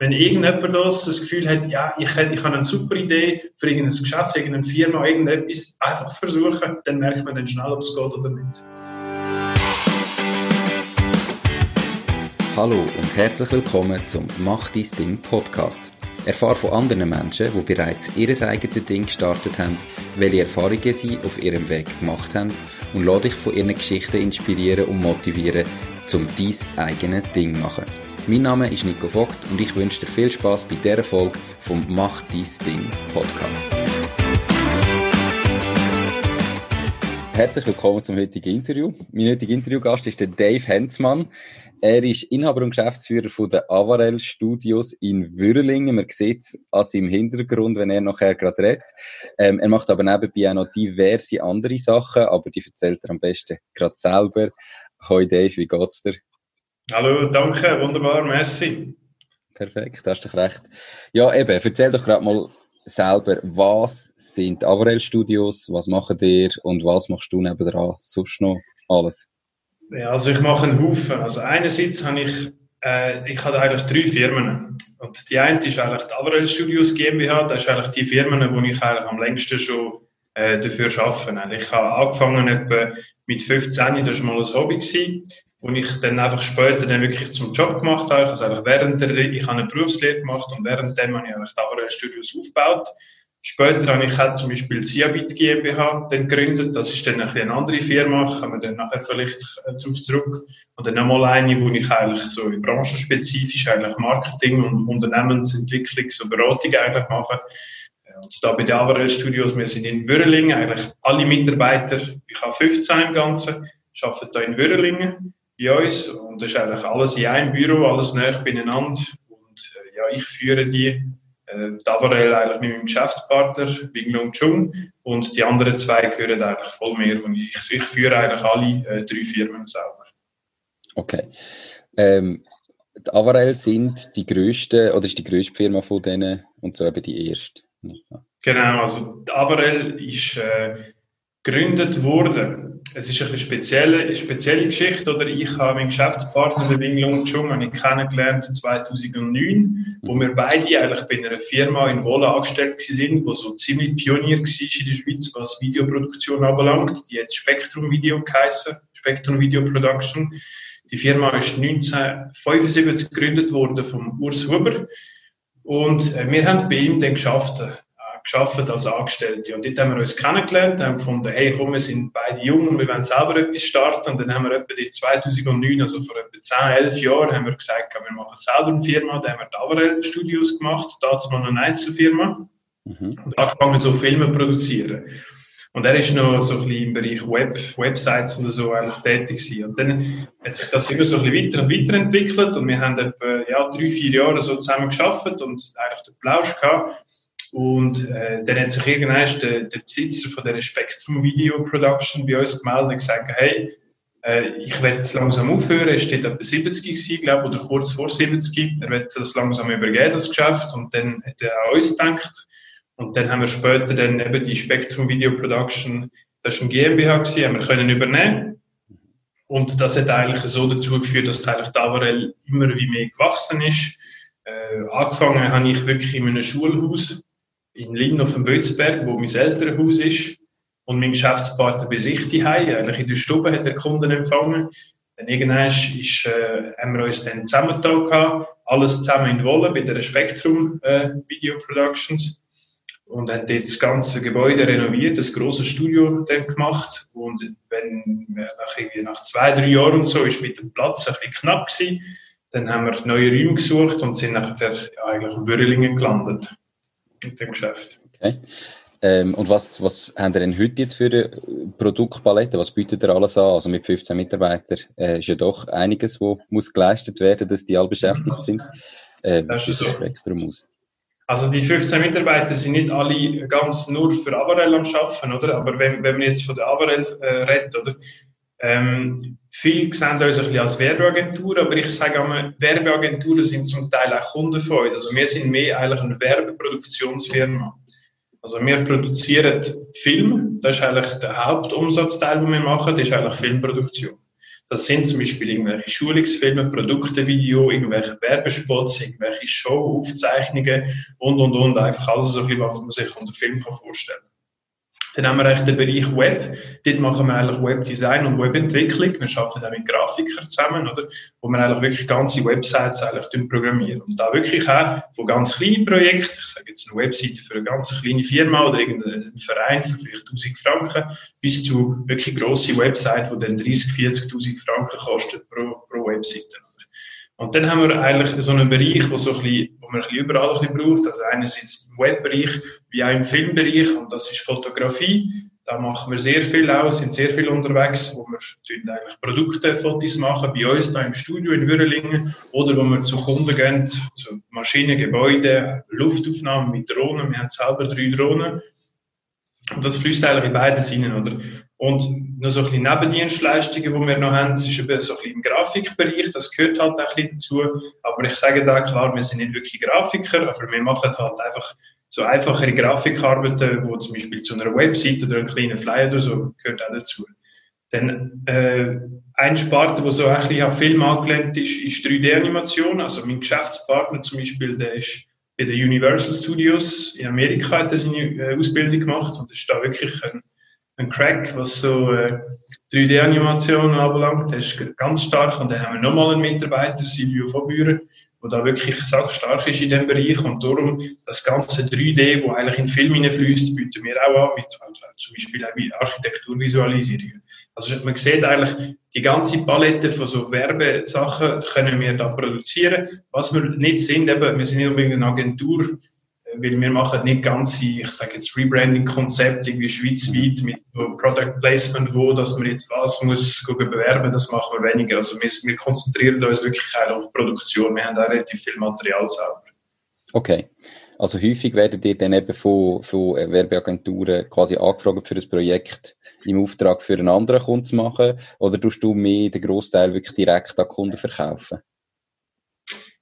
Wenn irgendjemand das, das Gefühl hat, ja, ich, ich habe eine super Idee für irgendein Geschäft, irgendeine Firma, irgendetwas, einfach versuchen, dann merkt man dann schnell, ob es geht oder nicht. Hallo und herzlich willkommen zum Mach dein Ding Podcast. Erfahre von anderen Menschen, die bereits ihr eigenes Ding gestartet haben, welche Erfahrungen sie auf ihrem Weg gemacht haben und lade dich von ihren Geschichten inspirieren und motivieren, um dein eigenes Ding zu machen. Mein Name ist Nico Vogt und ich wünsche dir viel Spaß bei dieser Folge vom Mach dies Ding Podcast. Herzlich willkommen zum heutigen Interview. Mein heutiger Interviewgast ist der Dave Hensmann. Er ist Inhaber und Geschäftsführer von den Avarel Studios in Würlingen. Man sieht es an seinem Hintergrund, wenn er nachher gerade redet. Ähm, er macht aber nebenbei auch noch diverse andere Sachen, aber die erzählt er am besten gerade selber. Hoi Dave, wie geht's dir? Hallo, danke, wunderbar, merci. Perfekt, hast du recht. Ja, eben, erzähl doch gerade mal selber, was sind Avarel Studios, was machen ihr und was machst du nebenan sonst noch alles? Ja, also ich mache einen Haufen. Also einerseits habe ich, äh, ich habe eigentlich drei Firmen. Und die eine ist eigentlich die Avarel Studios GmbH, das ist eigentlich die Firma, wo ich eigentlich am längsten schon äh, dafür arbeite. Ich habe angefangen etwa mit 15, das war mal ein Hobby gewesen und ich dann einfach später dann wirklich zum Job gemacht habe. Also einfach während der, ich habe eine Berufslehre gemacht und währenddem habe ich eigentlich Avarel Studios aufgebaut. Später habe ich auch zum Beispiel Ziabit GmbH dann gegründet. Das ist dann ein eine andere Firma, kommen wir dann nachher vielleicht äh, darauf zurück. Und dann nochmal eine, wo ich eigentlich so branchenspezifisch eigentlich Marketing und Unternehmensentwicklung, so Beratung eigentlich mache. Und da bei den Avarel Studios, wir sind in Würrelingen, eigentlich alle Mitarbeiter, ich habe 15 im Ganzen, arbeiten hier in Würrelingen bei uns und das ist eigentlich alles in einem Büro, alles näher beieinander und äh, ja, ich führe die äh, Davarel eigentlich mit meinem Geschäftspartner Wing Long Chung und die anderen zwei gehören eigentlich voll mehr und ich, ich führe eigentlich alle äh, drei Firmen selber. Okay. Ähm, die Avarel sind die größte oder ist die größte Firma von denen und so eben die erste. Genau, also die Avarel ist äh, gegründet worden es ist eine spezielle, spezielle Geschichte, oder? Ich habe meinen Geschäftspartner, den Wing Lung Chung, kennengelernt 2009, wo wir beide eigentlich bei einer Firma in Wohlen angestellt sind, wo so ziemlich Pionier war in der Schweiz, was Videoproduktion anbelangt. Die hat Spektrum Video geheißen, Spektrum Video Production. Die Firma ist 1975 gegründet worden vom Urs Huber. Und äh, wir haben bei ihm dann geschafft, geschafft als Angestellte. Und dort haben wir uns kennengelernt, haben gefunden, hey, komm, wir sind beide jung und wir wollen selber etwas starten. Und dann haben wir etwa 2009, also vor etwa 10, 11 Jahren, haben wir gesagt, wir machen selber eine Firma. Da haben wir die Avarel Studios gemacht, dazu mal eine Einzelfirma. Mhm. Und angefangen, so Filme zu produzieren. Und er ist noch so ein bisschen im Bereich Web, Websites oder so eigentlich tätig gewesen. Und dann hat sich das immer so ein bisschen weiter und weiterentwickelt und wir haben etwa, ja, drei, vier Jahre so zusammen geschafft und eigentlich den Plausch gehabt. Und äh, dann hat sich irgendwann der, der Besitzer von der Spektrum Video Production bei uns gemeldet und gesagt, hey, äh, ich werde langsam aufhören. Er steht etwa 70 gewesen, glaube oder kurz vor 70. Er wird das langsam übergeben, das Geschäft. Und dann hat er an uns gedacht. Und dann haben wir später dann eben die Spektrum Video Production, das war ein GmbH gewesen, haben wir können übernehmen. Und das hat eigentlich so dazu geführt, dass eigentlich Davarel immer wie mehr gewachsen ist. Äh, angefangen habe ich wirklich in einem Schulhaus in Linn auf dem Bötzberg, wo mein Elternhaus ist, und mein Geschäftspartner bei sich die Eigentlich in der Stube hat der Kunden empfangen. Dann irgendwann ist, äh, haben wir uns dann zusammengetan, alles zusammen in Wolle bei der Spektrum äh, Video Productions. Und haben dort das ganze Gebäude renoviert, das große Studio dann gemacht. Und wenn nach, irgendwie nach zwei, drei Jahren und so ist mit dem Platz ein bisschen knapp gewesen, dann haben wir neue Räume gesucht und sind nachher ja, eigentlich in Würrelingen gelandet mit dem Geschäft. Okay. Ähm, und was, was haben ihr denn heute jetzt für eine Produktpalette? Was bietet ihr alles an? Also mit 15 Mitarbeitern äh, ist ja doch einiges, wo muss geleistet werden, dass die alle beschäftigt sind. Äh, das ist so. Spektrum aus. Also die 15 Mitarbeiter sind nicht alle ganz nur für Avarel am Schaffen, oder? Aber wenn, wenn man jetzt von der Avarel äh, redet, oder? Ähm, viele sehen uns ein bisschen als Werbeagentur, aber ich sage einmal, Werbeagenturen sind zum Teil auch Kunden von uns. Also wir sind mehr eigentlich eine Werbeproduktionsfirma. Also wir produzieren Film, das ist eigentlich der Hauptumsatzteil, den wir machen, das ist eigentlich Filmproduktion. Das sind zum Beispiel irgendwelche Schulungsfilme, Produktevideo, irgendwelche Werbespots, irgendwelche Showaufzeichnungen und, und, und. Einfach alles so, was man sich unter Film vorstellen kann. Dann haben wir eigentlich den Bereich Web. Dort machen wir eigentlich Webdesign und Webentwicklung. Wir arbeiten auch mit Grafikern zusammen, oder? Wo wir eigentlich wirklich ganze Websites eigentlich programmieren. Und da wirklich auch von ganz kleinen Projekten, ich sage jetzt eine Webseite für eine ganz kleine Firma oder irgendeinen Verein für vielleicht 1000 Franken, bis zu wirklich grosse Websites, die dann 30, 40.000 Franken kosten pro, pro Webseite. Und dann haben wir eigentlich so einen Bereich, wo, so ein bisschen, wo man ein bisschen überall ein bisschen braucht. Also einerseits im Webbereich, wie auch im Filmbereich, und das ist Fotografie. Da machen wir sehr viel aus, sind sehr viel unterwegs, wo wir eigentlich Produktefotos machen, bei uns da im Studio in Würelingen, oder wo wir zu Kunden gehen, zu Maschinen, Gebäude, Luftaufnahmen mit Drohnen. Wir haben selber drei Drohnen. Und das fließt eigentlich in beides hinein, oder? Und noch so ein bisschen Nebendienstleistungen, die wir noch haben, das ist eben so ein bisschen im Grafikbereich, das gehört halt auch ein bisschen dazu. Aber ich sage da klar, wir sind nicht wirklich Grafiker, aber wir machen halt einfach so einfachere Grafikarbeiten, wo zum Beispiel zu einer Website oder einem kleinen Flyer oder so gehört auch dazu. Dann äh, ein Sparte, wo so ein bisschen an Film angelehnt ist, ist 3D-Animation. Also mein Geschäftspartner zum Beispiel, der ist bei den Universal Studios in Amerika hat er seine äh, Ausbildung gemacht und ist da wirklich ein ein Crack, was so äh, 3D-Animationen anbelangt. Der ist ganz stark. Und dann haben wir nochmal einen Mitarbeiter, Silvio von Büren, der da wirklich stark ist in diesem Bereich. Und darum das ganze 3D, wo eigentlich in Film hineinfließt, bieten wir auch an, mit also zum Beispiel auch Architekturvisualisierung. Also man sieht eigentlich, die ganze Palette von so Werbesachen können wir da produzieren. Was wir nicht sind, eben, wir sind nicht unbedingt eine Agentur, weil wir machen nicht ganze, ich sage jetzt Rebranding-Konzepte wie schweizweit mit Product Placement, wo, dass man jetzt was muss bewerben, das machen wir weniger. Also wir, wir konzentrieren uns wirklich auf Produktion. Wir haben auch relativ viel Material selber. Okay. Also häufig werdet ihr dann eben von, von Werbeagenturen quasi angefragt für das Projekt im Auftrag für einen anderen Kunden zu machen oder tust du mehr den Großteil wirklich direkt an Kunden verkaufen?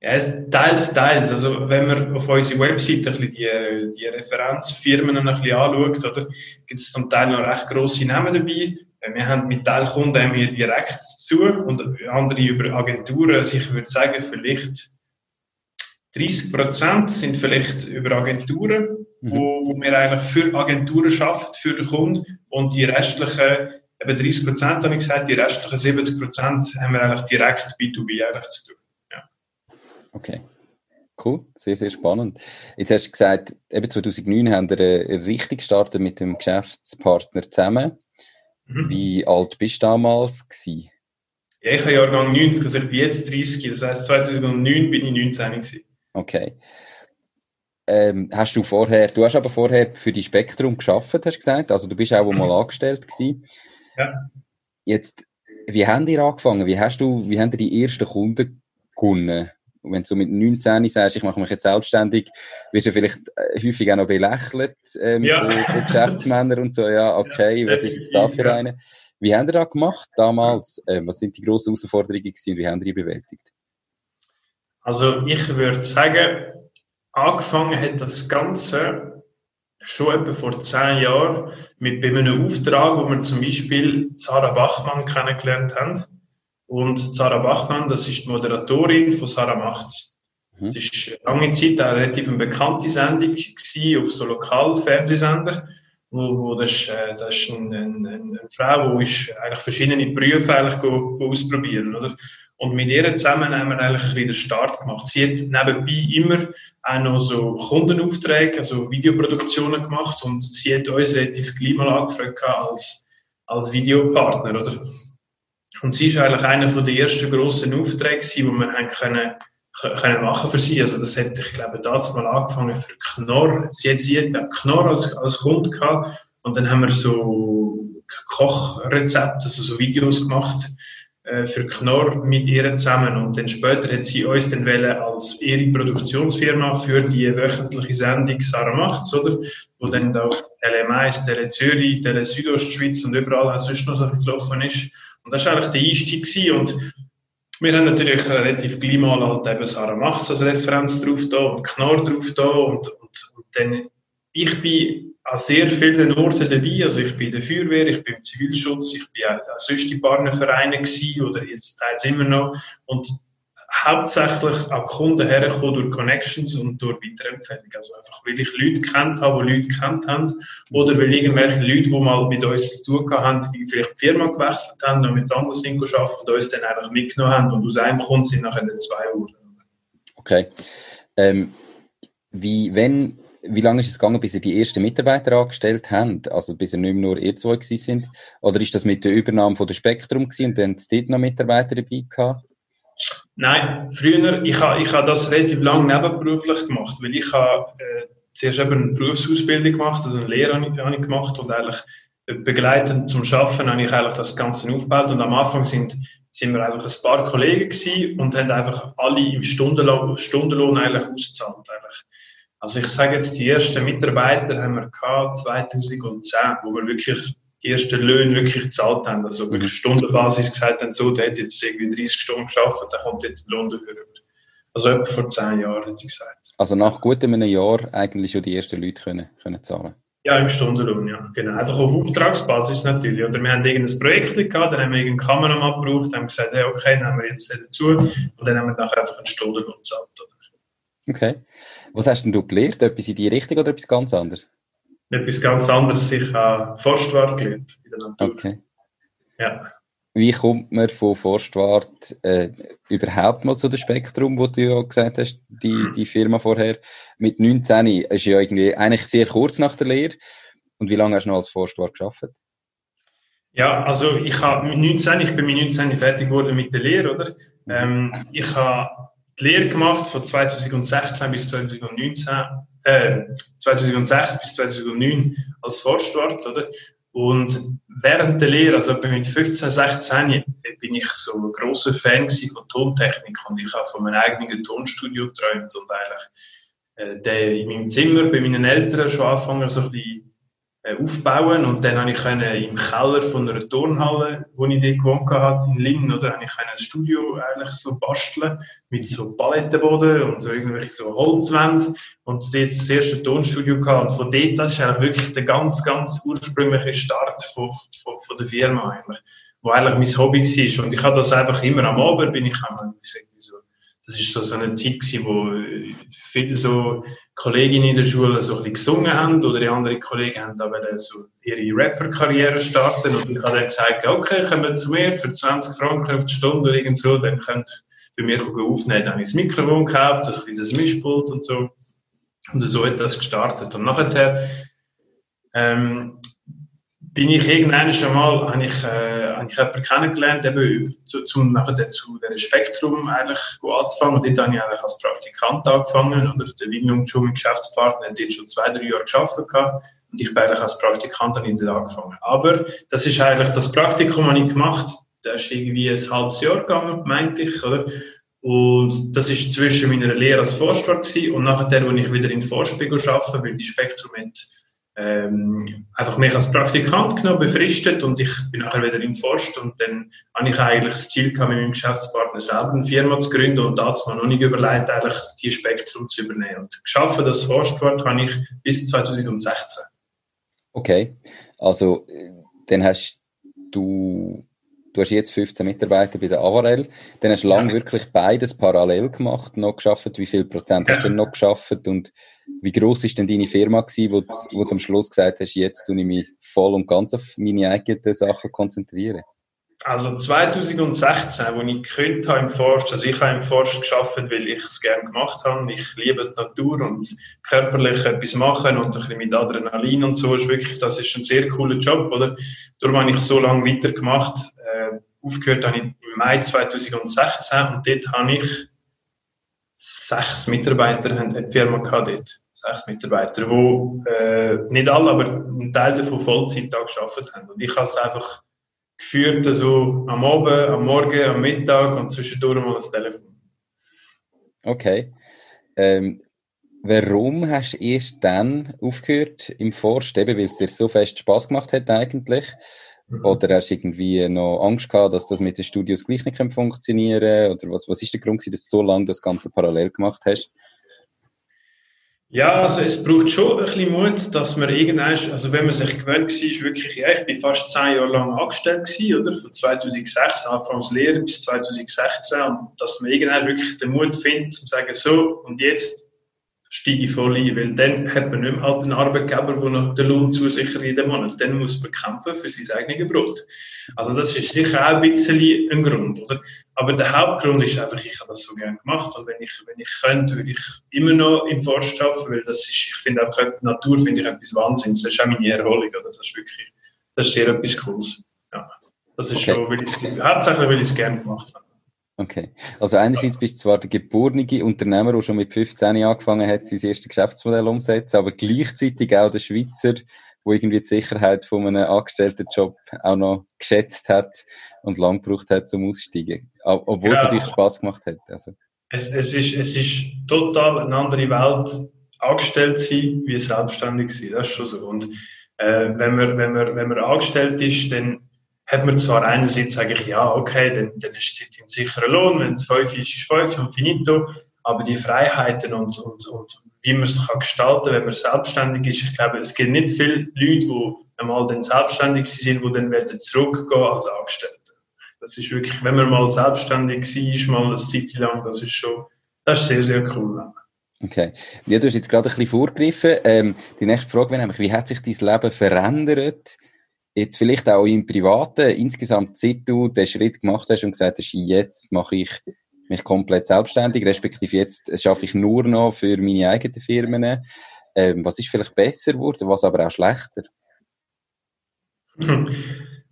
Ja, teils, teils. Also, wenn man auf unsere Webseite ein bisschen die, die Referenzfirmen ein bisschen anschaut, oder, gibt es zum Teil noch recht grosse Namen dabei. Wir haben mit Teilkunden haben wir direkt zu und andere über Agenturen. Also ich würde sagen, vielleicht 30 Prozent sind vielleicht über Agenturen, mhm. wo, wo wir eigentlich für Agenturen arbeiten, für den Kunden. Und die restlichen, eben 30 Prozent habe ich gesagt, die restlichen 70 Prozent haben wir eigentlich direkt B2B eigentlich zu tun. Okay. Cool, sehr, sehr spannend. Jetzt hast du gesagt, eben 2009 haben wir äh, richtig gestartet mit dem Geschäftspartner zusammen. Mhm. Wie alt bist du damals? Gewesen? Ja, ich habe Jahrgang 90, also ich bin jetzt 30, das heisst 2009 bin ich 19 gewesen. Okay. Ähm, hast du vorher, du hast aber vorher für die Spektrum geschafft, hast du gesagt, also du bist auch mhm. mal angestellt gewesen. Ja. Jetzt, wie haben die angefangen? Wie hast du, wie haben die, die ersten Kunden gewonnen? Und wenn du mit 19 sagst, ich mache mich jetzt selbstständig, wirst du vielleicht äh, häufig auch noch belächelt ähm, ja. von, von Geschäftsmännern und so. Ja, okay, ja, was ist jetzt da für eine? Wie haben ihr das gemacht damals? Ähm, was sind die grossen Herausforderungen gewesen und wie haben ihr die bewältigt? Also ich würde sagen, angefangen hat das Ganze schon etwa vor zehn Jahren mit einem Auftrag, wo wir zum Beispiel Sarah Bachmann kennengelernt haben. Und Sarah Bachmann, das ist die Moderatorin von Sarah Macht's. Mhm. Das ist lange Zeit eine relativ bekannte Sendung gewesen, auf so Lokalfernsehsender. Wo, wo das, äh, das ist eine, eine, eine Frau, die ist eigentlich verschiedene Berufe eigentlich go, go ausprobieren, oder? Und mit ihr zusammen haben wir eigentlich ein bisschen den Start gemacht. Sie hat nebenbei immer auch noch so Kundenaufträge, also Videoproduktionen gemacht und sie hat uns relativ gleich mal angefragt als, als Videopartner, oder? Und sie ist eigentlich einer von den ersten grossen Aufträge, die wir haben können, können machen für sie. Also das hätte ich glaube das mal angefangen für Knorr. Sie hat, sie hat Knorr als, als Kunde gehabt und dann haben wir so Kochrezepte, also so Videos gemacht äh, für Knorr mit ihr zusammen und dann später hat sie uns dann wollen als ihre Produktionsfirma für die wöchentliche Sendung Sarah macht's, oder? Wo dann da auf Tele Mais, Tele Zürich, Tele Südostschweiz und überall auch sonst noch so gelaufen ist. Und das war eigentlich der Einstieg. Und wir haben natürlich relativ gleich mal halt eben Sarah Machts als Referenz drauf da und Knorr drauf da und, und, und dann ich bin an sehr vielen Orten dabei. Also ich bin in der Feuerwehr, ich bin im Zivilschutz, ich bin auch sonst in Partnervereinen gewesen oder jetzt teils immer noch. Und hauptsächlich an Kunden hergekommen durch Connections und durch Weiterempfehlung. Also einfach, weil ich Leute kennt habe, die Leute kennt haben, oder weil irgendwelche Leute, die mal mit uns zu tun haben, die vielleicht die Firma gewechselt haben und mit anders sind arbeiten und uns dann einfach mitgenommen haben und aus einem Grund sind nachher zwei Uhr. Okay. Ähm, wie, wenn, wie lange ist es gegangen, bis ihr die ersten Mitarbeiter angestellt habt? Also bis ihr nicht mehr nur ihr zwei sind? Oder ist das mit der Übernahme von der Spektrum gewesen und dann dort noch Mitarbeiter dabei gehabt? Nein, früher, ich habe ich ha das relativ lange nebenberuflich gemacht, weil ich habe äh, zuerst eben eine Berufsausbildung gemacht, also eine Lehre habe ich, habe ich gemacht und eigentlich begleitend zum Arbeiten habe ich eigentlich das Ganze aufgebaut und am Anfang sind, sind wir einfach ein paar Kollegen gewesen und haben einfach alle im Stundenlohn, Stundenlohn eigentlich ausgezahlt. Eigentlich. Also ich sage jetzt, die ersten Mitarbeiter haben wir gehabt 2010, wo wir wirklich die ersten Löhne wirklich gezahlt haben. Also wirklich mhm. Stundenbasis gesagt haben, so, der hat jetzt irgendwie 30 Stunden geschafft, da kommt jetzt ein Lohn dafür. Also etwa vor zehn Jahren, hätte ich gesagt. Also nach gut einem Jahr eigentlich schon die ersten Leute können, können zahlen? Ja, im Stundenlohn, ja. Genau. Einfach auf Auftragsbasis natürlich. Oder wir haben irgendein Projekt gehabt, dann haben wir irgendeinen Kameramann gebraucht, haben gesagt, hey, okay, dann haben wir jetzt dazu und dann haben wir nachher einfach einen Stundenlohn gezahlt. Okay. Was hast denn du gelernt? Etwas in die Richtung oder etwas ganz anderes? Etwas ganz anderes. Ich habe Forstwart gelernt in der Natur. Okay. Ja. Wie kommt man von Forstwart äh, überhaupt mal zu dem Spektrum, wo du ja gesagt hast, die, die Firma vorher, mit 19, ist ja irgendwie eigentlich sehr kurz nach der Lehre. Und wie lange hast du noch als Forstwart geschafft? Ja, also ich habe mit 19, ich bin mit 19 fertig geworden mit der Lehre, oder? Ähm, ich habe die Lehre gemacht von 2016 bis 2019 äh, 2006 bis 2009 als Forstwart, oder? Und während der Lehre, also mit 15, 16, bin ich so ein grosser Fan von Tontechnik und ich habe von meinem eigenen Tonstudio geträumt und eigentlich äh, der in meinem Zimmer bei meinen Eltern schon angefangen, so ein bisschen aufbauen. Und dann habe ich im Keller von einer Turnhalle, wo ich dort gewohnt habe, in Linn, oder, habe ich ein Studio eigentlich so basteln mit so Palettenboden und so irgendwelche so Holzwände. Und dort das erste Tonstudio gehabt. Und von dort, das ist eigentlich wirklich der ganz, ganz ursprüngliche Start von, von, von der Firma eigentlich, wo eigentlich mein Hobby war. Und ich habe das einfach immer am Abend, bin ich einmal, so das ist so, eine Zeit gewesen, wo viele so Kolleginnen in der Schule so ein gesungen haben oder die anderen Kollegen haben da so ihre Rapper-Karriere starten und ich habe dann gesagt, okay, kommen zu mir für 20 Franken auf die Stunde oder irgend so, dann könnt ihr bei mir aufnehmen. Dann habe ich das Mikrofon gekauft, das kleines Mischpult und so. Und so hat das gestartet. Und nachher, ähm, bin ich irgendwann schon mal, habe ich, äh, habe ich jemanden kennengelernt, eben zu, zum, nachher zu diesem Spektrum eigentlich anzufangen. Und dort habe ich eigentlich als Praktikant angefangen, oder? Der schon mein Geschäftspartner, hat dort schon zwei, drei Jahre gearbeitet gehabt. Und ich bin eigentlich als Praktikant dann dort angefangen. Aber das ist eigentlich das Praktikum, das ich gemacht das ist irgendwie ein halbes Jahr gegangen, meinte ich, oder? Und das ist zwischen meiner Lehre als Forstwart und nachher, wo ich wieder in Forstspiegel arbeite, weil die Spektrum hat ähm, einfach mich als Praktikant genommen, befristet und ich bin nachher wieder im Forst und dann habe ich eigentlich das Ziel gehabt, mit meinem Geschäftspartner selber eine Firma zu gründen und dazu mal noch nicht überlegt, eigentlich die Spektrum zu übernehmen. Und geschafft das Forstwort habe ich bis 2016. Okay, also dann hast du du hast jetzt 15 Mitarbeiter bei der Avarel, dann hast du ja. lange wirklich beides parallel gemacht, noch geschafft. Wie viel Prozent hast du denn noch geschafft und wie groß ist denn deine Firma gewesen, wo, wo du am Schluss gesagt hast, jetzt tue ich mich voll und ganz auf meine eigenen Sachen konzentrieren? Also 2016, als ich gekündigt habe im Forst, also ich habe im Forst geschafft, weil ich es gerne gemacht habe. Ich liebe die Natur und körperlich etwas machen und ein bisschen mit Adrenalin und so. Ist wirklich, das ist ein sehr cooler Job, oder? Darum habe ich so lange weitergemacht. Äh, aufgehört habe ich im Mai 2016 und dort habe ich sechs Mitarbeiter haben die Firma gehabt dort. Sechs Mitarbeiter, die äh, nicht alle, aber ein Teil davon Vollzeit gearbeitet haben. Und ich habe es einfach geführt, also am Abend, am Morgen, am Mittag und zwischendurch mal das Telefon. Okay. Ähm, warum hast du erst dann aufgehört im Forst, eben weil es dir so fest Spaß gemacht hat eigentlich? Mhm. Oder hast du irgendwie noch Angst gehabt, dass das mit den Studios gleich nicht funktionieren Oder was, was ist der Grund, dass du so lange das Ganze parallel gemacht hast? Ja, also es braucht schon ein bisschen Mut, dass man irgendwann, also wenn man sich gewöhnt war, ist wirklich, ja, ich bin fast zehn Jahre lang angestellt gewesen, oder? Von 2006, anfangs Lehrer bis 2016, und dass man irgendwann wirklich den Mut findet, zu sagen, so, und jetzt steige voll ein, weil dann hat man nicht mehr halt einen Arbeitgeber, der noch den Lohn zusichert jeden Monat. Dann muss man kämpfen für sein eigenes Brot. Also das ist sicher auch ein bisschen ein Grund, oder? Aber der Hauptgrund ist einfach, ich habe das so gerne gemacht und wenn ich, wenn ich könnte, würde ich immer noch im Forst arbeiten, weil das ist, ich finde einfach, die Natur finde ich etwas Wahnsinns. Das ist auch meine Erholung, oder? Das ist wirklich, das ist sehr etwas Cooles. Ja. Das ist okay. schon, weil ich es, hauptsächlich, weil ich es gerne gemacht habe. Okay. Also einerseits bist du zwar der geborene Unternehmer, der schon mit 15 angefangen hat, sein erstes Geschäftsmodell umzusetzen, aber gleichzeitig auch der Schweizer, der irgendwie die Sicherheit von einem Angestelltenjob auch noch geschätzt hat und lang gebraucht hat zum Aussteigen. Obwohl ja, es natürlich Spaß gemacht hat. Also. Es, es, ist, es ist total eine andere Welt, angestellt sein, wie selbstständig sein. Das ist schon so. Und äh, wenn, man, wenn, man, wenn man angestellt ist, dann hat man zwar einerseits sage ich, ja, okay, dann, dann es ein sicherer Lohn, wenn es fünf ist, ist fünf und finito, aber die Freiheiten und, und, und wie man es kann gestalten wenn man selbstständig ist, ich glaube, es gibt nicht viele Leute, die einmal dann selbstständig sind, die dann werden zurückgehen als Angestellte. Das ist wirklich, wenn man mal selbstständig war, mal eine Zeit lang, das ist schon, das ist sehr, sehr cool. Okay. Ja, du hast jetzt gerade ein bisschen vorgegriffen. Ähm, die nächste Frage wäre nämlich, wie hat sich dein Leben verändert, jetzt vielleicht auch im Privaten, insgesamt seit du den Schritt gemacht hast und gesagt hast, jetzt mache ich mich komplett selbstständig, respektive jetzt schaffe ich nur noch für meine eigenen Firmen. Ähm, was ist vielleicht besser geworden, was aber auch schlechter?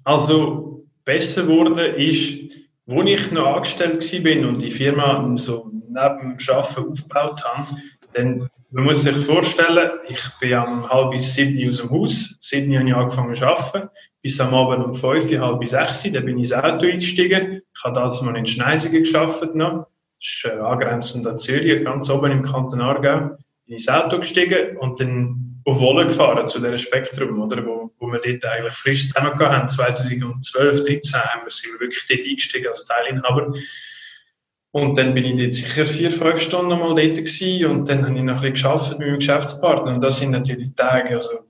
Also, besser geworden ist, wo ich noch angestellt war und die Firma so neben dem Arbeiten aufgebaut habe, dann man muss sich vorstellen, ich bin am halb bis sieben aus dem Haus. Sieben habe ich angefangen zu arbeiten. Bis am Abend um fünf, halb bis sechs, dann bin ich ins Auto eingestiegen. Ich habe damals mal in Schneisigen gearbeitet noch. Das ist äh, angrenzend an Zürich, ganz oben im Kanton Aargau. Bin ins Auto gestiegen und dann auf Wolle gefahren zu diesem Spektrum, oder? Wo, wo wir dort eigentlich frisch zusammen haben. 2012, 2013 haben wir, sind wir wirklich dort eingestiegen als Teilinhaber. Und dann bin ich dort sicher vier, fünf Stunden mal dort gewesen und dann habe ich noch ein bisschen gearbeitet mit meinem Geschäftspartner. Und das sind natürlich Tage, also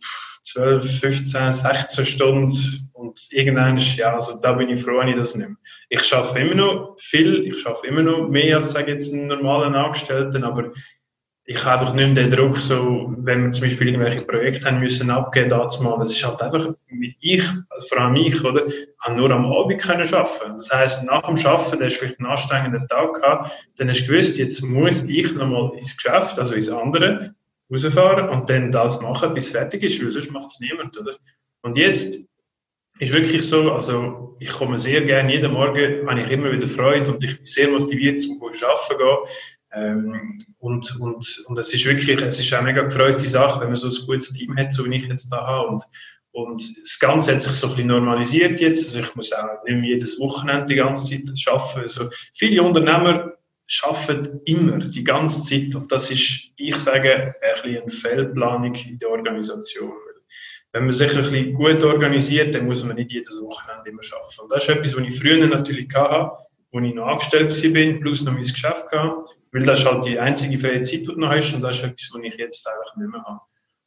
12, 15, 16 Stunden und irgendwann, ja, also da bin ich froh, wenn ich das nehme. Ich arbeite immer noch viel, ich arbeite immer noch mehr als, sage ich jetzt, einen normalen Angestellten, aber ich habe einfach nicht mehr den Druck, so, wenn wir zum Beispiel irgendwelche Projekte haben müssen abgeben, dazu mal. Das ist halt einfach, ich, also vor allem ich, oder, habe nur am Abend können arbeiten. Das heisst, nach dem Arbeiten, der ist vielleicht einen anstrengenden Tag gehabt, dann hast du gewusst, jetzt muss ich nochmal ins Geschäft, also ins andere, rausfahren und dann das machen, bis es fertig ist, weil sonst macht es niemand, oder? Und jetzt ist wirklich so, also ich komme sehr gerne jeden Morgen, habe ich immer wieder Freude und ich bin sehr motiviert zum Arbeiten gehen. Ähm, und, und, und es ist wirklich, es ist auch mega gefreute Sache, wenn man so ein gutes Team hat, so wie ich jetzt da habe. Und, und das Ganze hat sich so ein bisschen normalisiert jetzt. Also ich muss auch nicht mehr jedes Wochenende die ganze Zeit arbeiten. Also viele Unternehmer arbeiten immer, die ganze Zeit. Und das ist, ich sage, ein bisschen eine Fehlplanung in der Organisation. Wenn man sich ein bisschen gut organisiert, dann muss man nicht jedes Wochenende immer arbeiten. Und das ist etwas, was ich früher natürlich hatte wo ich noch angestellt bin, plus noch mein Geschäft gehabt, weil das ist halt die einzige freie Zeit, die du noch hast und das ist etwas, was ich jetzt eigentlich nicht mehr habe.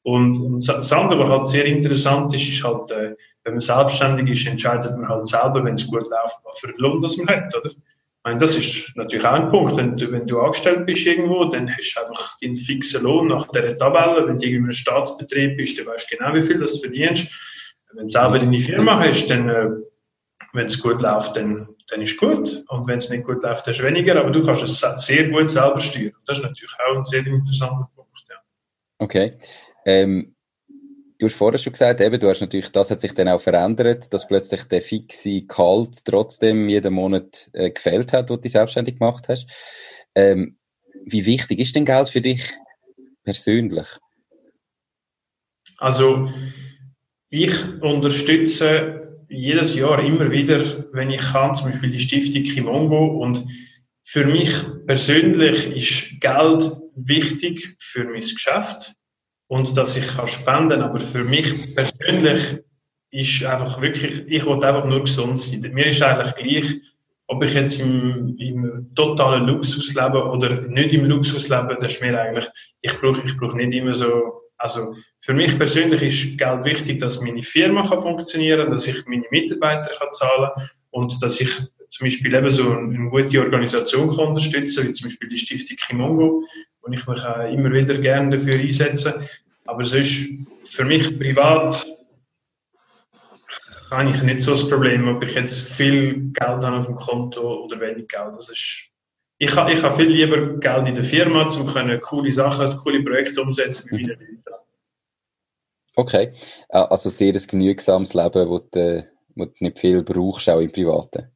Und, und das andere, was halt sehr interessant ist, ist halt, äh, wenn man selbstständig ist, entscheidet man halt selber, wenn es gut läuft, was für einen Lohn das man hat, oder? Ich meine, das ist natürlich auch ein Punkt. Wenn du, wenn du angestellt bist irgendwo, dann hast du einfach den fixen Lohn nach der Tabelle. Wenn du irgendwie ein Staatsbetrieb bist, dann weißt du genau, wie viel das du verdienst. Wenn du selber deine Firma hast, dann, äh, wenn es gut läuft, dann dann ist gut. Und wenn es nicht gut läuft, dann ist weniger. Aber du kannst es sehr gut selber steuern. Das ist natürlich auch ein sehr interessanter Punkt. Ja. Okay. Ähm, du hast vorher schon gesagt, eben, du hast natürlich, das hat sich dann auch verändert, dass plötzlich der fixe Gehalt trotzdem jeden Monat äh, gefällt hat, wo du selbstständig gemacht hast. Ähm, wie wichtig ist denn Geld für dich persönlich? Also, ich unterstütze jedes Jahr immer wieder, wenn ich kann, zum Beispiel die Stiftung Kimongo. Und für mich persönlich ist Geld wichtig für mein Geschäft und dass ich kann spenden. Aber für mich persönlich ist einfach wirklich, ich will einfach nur gesund sein. Mir ist eigentlich gleich, ob ich jetzt im, im totalen Luxus lebe oder nicht im Luxus lebe, das ist mir eigentlich, ich brauche ich brauch nicht immer so, also für mich persönlich ist Geld wichtig, dass meine Firma kann funktionieren, dass ich meine Mitarbeiter kann zahlen und dass ich zum Beispiel eben so eine, gute Organisation kann unterstützen, wie zum Beispiel die Stiftung Kimongo, wo ich mich auch immer wieder gerne dafür einsetze. Aber sonst, für mich privat, habe ich nicht so das Problem, ob ich jetzt viel Geld habe auf dem Konto oder wenig Geld. Das ist, ich, habe, ich habe viel lieber Geld in der Firma, um coole Sachen, coole Projekte umsetzen mit meinen Leuten. Okay, also sehr ein genügsames Leben, wo du, wo du nicht viel brauchst, auch im Privaten.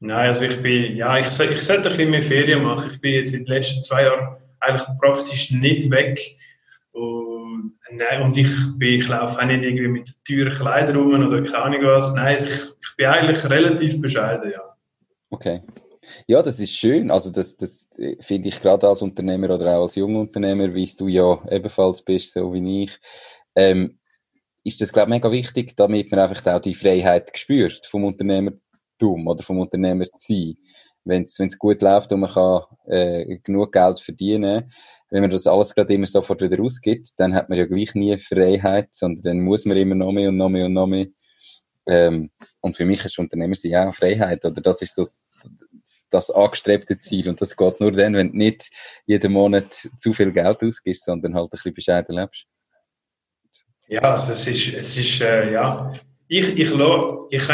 Nein, also ich bin, ja, ich, ich sollte ein bisschen mehr Ferien machen. Ich bin jetzt in den letzten zwei Jahren eigentlich praktisch nicht weg. Und, nein, und ich, bin, ich laufe auch nicht irgendwie mit teuren Kleidern rum oder keine Ahnung was. Nein, ich, ich bin eigentlich relativ bescheiden, ja. Okay. Ja, das ist schön. Also das, das finde ich gerade als Unternehmer oder auch als Jungunternehmer, wie du ja ebenfalls bist, so wie ich, ähm, ist das, glaube ich, mega wichtig, damit man einfach auch die Freiheit spürt vom Unternehmertum oder vom Unternehmer sein wenn es gut läuft und man kann äh, genug Geld verdienen, wenn man das alles gerade immer sofort wieder ausgibt, dann hat man ja gleich nie Freiheit, sondern dann muss man immer noch mehr und noch mehr und noch mehr. Ähm, und für mich ist Unternehmer ja auch Freiheit, oder das ist so das, das angestrebte Ziel und das geht nur dann, wenn du nicht jeden Monat zu viel Geld ausgibst, sondern halt ein bisschen bescheiden lebst. Ja, also es ist, es ist äh, ja, ich, ich, ich, ich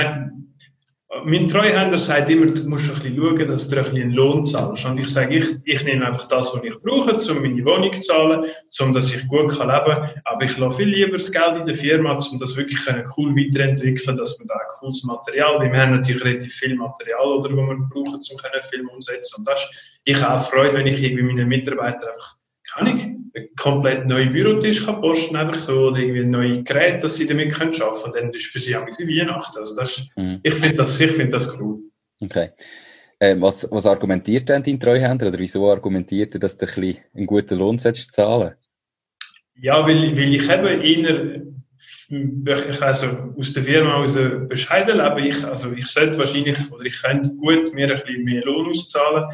mein Treuhänder sagt immer, du musst ein bisschen schauen, dass du ein bisschen einen Lohn zahlst. Und ich sage, ich, ich nehme einfach das, was ich brauche, um meine Wohnung zu zahlen, um dass ich gut kann leben kann. Aber ich lasse viel lieber das Geld in der Firma, um das wirklich cool weiterentwickeln, dass wir da ein cooles Material, weil wir haben natürlich relativ viel Material, oder, wo wir brauchen, um einen Film umzusetzen. Und das ich habe auch Freude, wenn ich irgendwie meinen Mitarbeitern einfach kann ich einen komplett neuen Bürotisch kann posten, einfach so, oder irgendwie neue Geräte, dass sie damit können arbeiten können. Dann ist für sie auch Weihnachten. Also das mhm. Ich finde das, ich find das cool. Okay. Ähm, was, was argumentiert denn dein Treuhänder oder wieso argumentiert er, dass du ein einen guten Lohn sollst zahlen Ja, weil, weil ich eben eher also aus der Firma aus bescheiden leben. Ich, also ich sollte wahrscheinlich, oder ich könnte gut mir ein bisschen mehr Lohn auszahlen.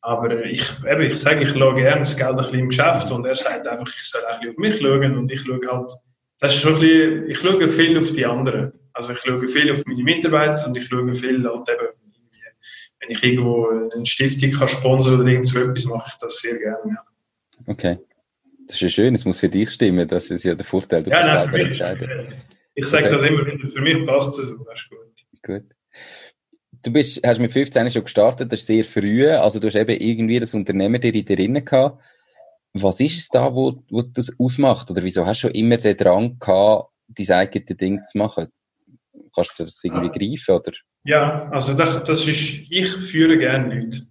Aber ich, eben, ich sage, ich schaue gerne das Geld ein bisschen im Geschäft und er sagt einfach, ich soll ein bisschen auf mich schauen und ich schaue halt, das ist schon ein bisschen, ich schaue viel auf die anderen. Also ich schaue viel auf meine Mitarbeiter und ich schaue viel halt eben, wenn ich irgendwo eine Stiftung kann sponsern oder irgend so etwas, mache ich das sehr gerne, ja. Okay. Das ist ja schön, es muss für dich stimmen, das ist ja der Vorteil, du ja, kannst nein, selber entscheiden. Ich sage okay. das immer wieder, für mich passt es so, das ist gut. Gut du bist, hast mit 15 schon gestartet, das ist sehr früh, also du hast eben irgendwie das Unternehmen dir in dir gehabt. Was ist es da, wo, wo das ausmacht? Oder wieso hast du schon immer den Drang gehabt, dein eigenes Ding zu machen? Kannst du das irgendwie greifen, oder? Ja, also das, das ist, ich führe gerne Leute.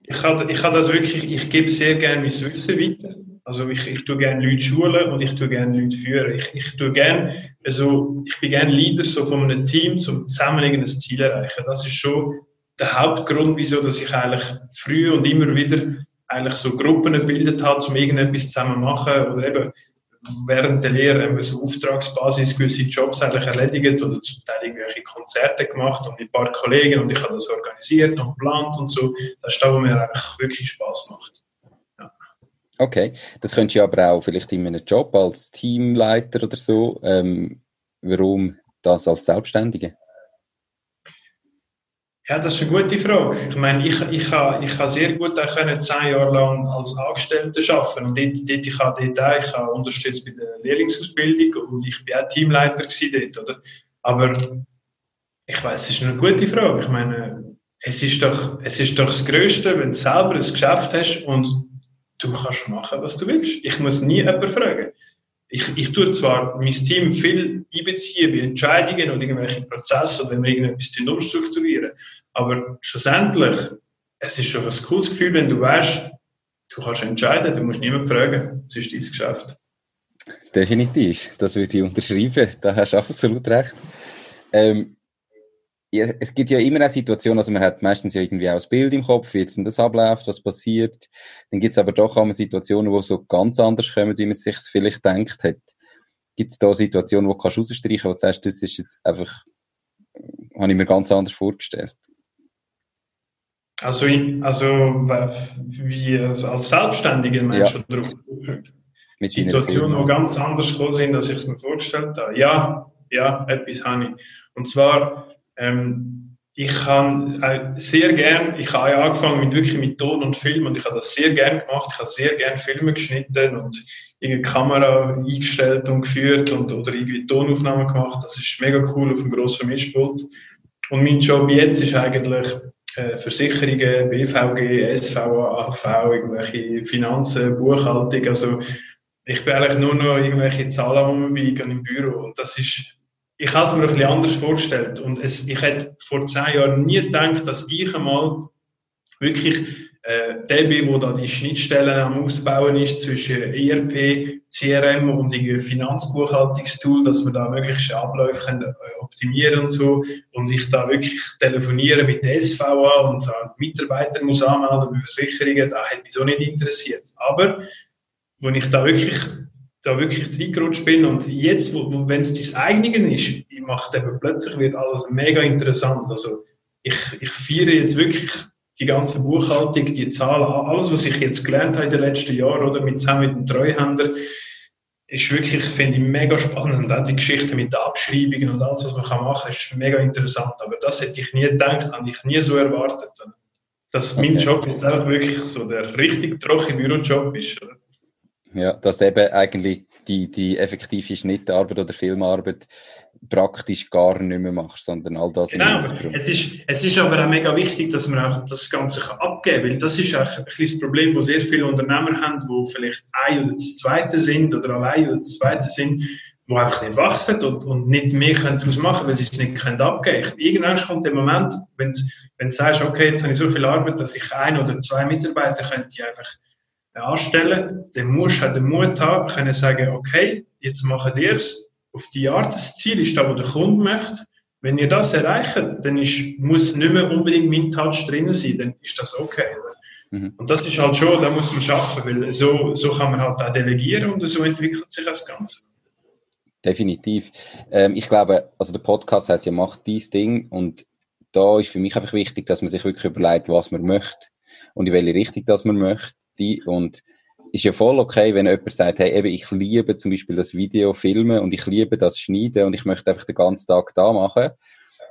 Ich ich ich gebe sehr gerne mein Wissen weiter. Also ich, ich tue gerne Leute schulen und ich tue gerne Leute führen. Ich, ich tue gerne, also ich bin gerne Leader so von einem Team, um zusammen ein Ziel erreichen. Das ist schon der Hauptgrund, wieso dass ich eigentlich früh und immer wieder eigentlich so Gruppen gebildet habe, um irgendetwas zusammen zu machen oder eben während der Lehre haben so Auftragsbasis gewisse Jobs eigentlich erledigt oder zum Teil irgendwelche Konzerte gemacht und mit ein paar Kollegen und ich habe das organisiert und geplant und so. Das ist da, wo mir eigentlich wirklich Spaß macht. Okay, das könntest du aber auch vielleicht in einem Job als Teamleiter oder so. Ähm, warum das als Selbstständige? Ja, das ist eine gute Frage. Ich meine, ich, ich habe ich ha sehr gut auch können, zehn Jahre lang als Angestellter arbeiten und dort, dort, ich habe dort auch, ich habe unterstützt bei der Lehrlingsausbildung und ich bin auch Teamleiter dort, oder? Aber ich weiß, es ist eine gute Frage. Ich meine, es ist doch, es ist doch das Größte, wenn du selber ein Geschäft hast und du kannst machen, was du willst. Ich muss nie jemanden fragen. Ich, ich tue zwar mein Team viel einbeziehen bei Entscheidungen und irgendwelche Prozesse oder wenn wir irgendetwas umstrukturieren, aber schlussendlich, es ist schon ein cooles Gefühl, wenn du weißt, du kannst entscheiden, du musst niemanden fragen. Es ist dein Geschäft. Definitiv, das würde ich unterschreiben. Da hast du absolut recht. Ähm, es gibt ja immer eine Situation, also man hat meistens ja irgendwie auch das Bild im Kopf, wie jetzt das abläuft, was passiert. Dann gibt es aber doch auch Situationen, wo so ganz anders kommen, wie man sich vielleicht denkt hat. Gibt es da Situationen, wo du kannst rausstreichen, wo du sagst, das ist jetzt einfach, habe ich mir ganz anders vorgestellt? Also, also wie als selbstständiger Mensch Ja. oder Situationen, die ganz anders gekommen sind, als ich es mir vorgestellt habe. Ja, ja, etwas habe ich. Und zwar, ähm, ich kann äh, sehr gern, ich habe angefangen mit wirklich mit Ton und Film und ich habe das sehr gern gemacht. Ich habe sehr gern Filme geschnitten und irgendwie Kamera eingestellt und geführt und, oder irgendwie Tonaufnahmen gemacht. Das ist mega cool auf dem grossen Mischpult. Und mein Job jetzt ist eigentlich äh, Versicherungen, BVG, SVA, AV, irgendwelche Finanzen, Buchhaltung. Also ich bin eigentlich nur noch irgendwelche Zahlen rumbiegen im Büro. Und das ist, ich habe es mir ein bisschen anders vorgestellt. Und es, ich hätte vor zehn Jahren nie gedacht, dass ich einmal wirklich äh, der bin, der da die Schnittstellen am Ausbauen ist zwischen ERP, CRM und irgendwie Finanzbuchhaltungstool, dass wir da möglichst Abläufe können, äh, optimieren und so. Und ich da wirklich telefoniere mit der SVA und da Mitarbeiter muss anmelden bei Versicherungen, da hat mich so nicht interessiert. Aber, wo ich da wirklich da wirklich reingerutscht bin und jetzt, wenn es dein eigenen ist, macht eben plötzlich wird alles mega interessant. Also ich, ich feiere jetzt wirklich die ganze Buchhaltung, die Zahlen, alles, was ich jetzt gelernt habe in den letzten Jahren, oder mit, zusammen mit dem Treuhänder, ist wirklich, finde ich, mega spannend. Auch die Geschichte mit den Abschreibungen und alles, was man kann machen kann, ist mega interessant. Aber das hätte ich nie gedacht, habe ich nie so erwartet. Dass mein Okay. Job jetzt einfach wirklich so der richtig trockene Bürojob ist. Oder? Ja, dass eben eigentlich die, die effektive Schnittarbeit oder Filmarbeit praktisch gar nicht mehr machst, sondern all das Genau, im Hintergrund. es ist, es ist aber auch mega wichtig, dass man auch das Ganze kann abgeben kann, weil das ist auch ein das Problem, wo sehr viele Unternehmer haben, wo vielleicht ein oder das Zweite sind oder allein oder das Zweite sind, wo einfach nicht wachsen und, und nicht mehr können daraus machen, weil sie es nicht können abgeben können. Irgendwann kommt der Moment, wenn du, wenn du sagst, okay, jetzt habe ich so viel Arbeit, dass ich ein oder zwei Mitarbeiter könnte einfach anstellen, dann musst du auch den Mut haben, können sagen, okay, jetzt machen wir es auf die Art. Das Ziel ist da, wo der Kunde möchte. Wenn ihr das erreicht, dann ist, muss nicht mehr unbedingt mein Touch drin sein, dann ist das okay. Mhm. Und das ist halt schon, da muss man schaffen, weil so, so kann man halt auch delegieren und so entwickelt sich das Ganze. Definitiv. Ähm, ich glaube, also der Podcast heißt ja, macht dies Ding und da ist für mich einfach wichtig, dass man sich wirklich überlegt, was man möchte und in welche Richtung das man möchte. Und ist ja voll okay, wenn jemand sagt, hey, eben, ich liebe zum Beispiel das Video filmen und ich liebe das Schneiden und ich möchte einfach den ganzen Tag da machen.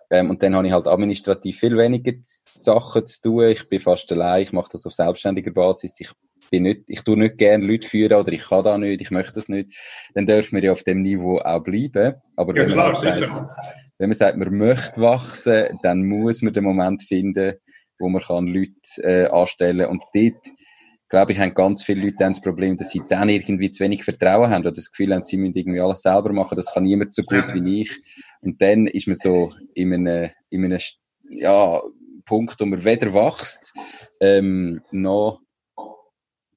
Ähm, und dann habe ich halt administrativ viel weniger Sachen zu tun. Ich bin fast allein, ich mache das auf selbstständiger Basis. Ich bin nicht, ich tue nicht gerne Leute führen oder ich kann da nicht, ich möchte das nicht. Dann dürfen wir ja auf dem Niveau auch bleiben. Aber Ja wenn, klar, man sagt, wenn man sagt, man möchte wachsen, dann muss man den Moment finden, wo man kann Leute äh, anstellen und dort glaube ich, haben ganz viele Leute dann das Problem, dass sie dann irgendwie zu wenig Vertrauen haben oder das Gefühl haben, sie müssen irgendwie alles selber machen, das kann niemand so gut Ja. wie ich. Und dann ist man so in einem, in einem ja, Punkt, wo man weder wächst, ähm, noch Ja,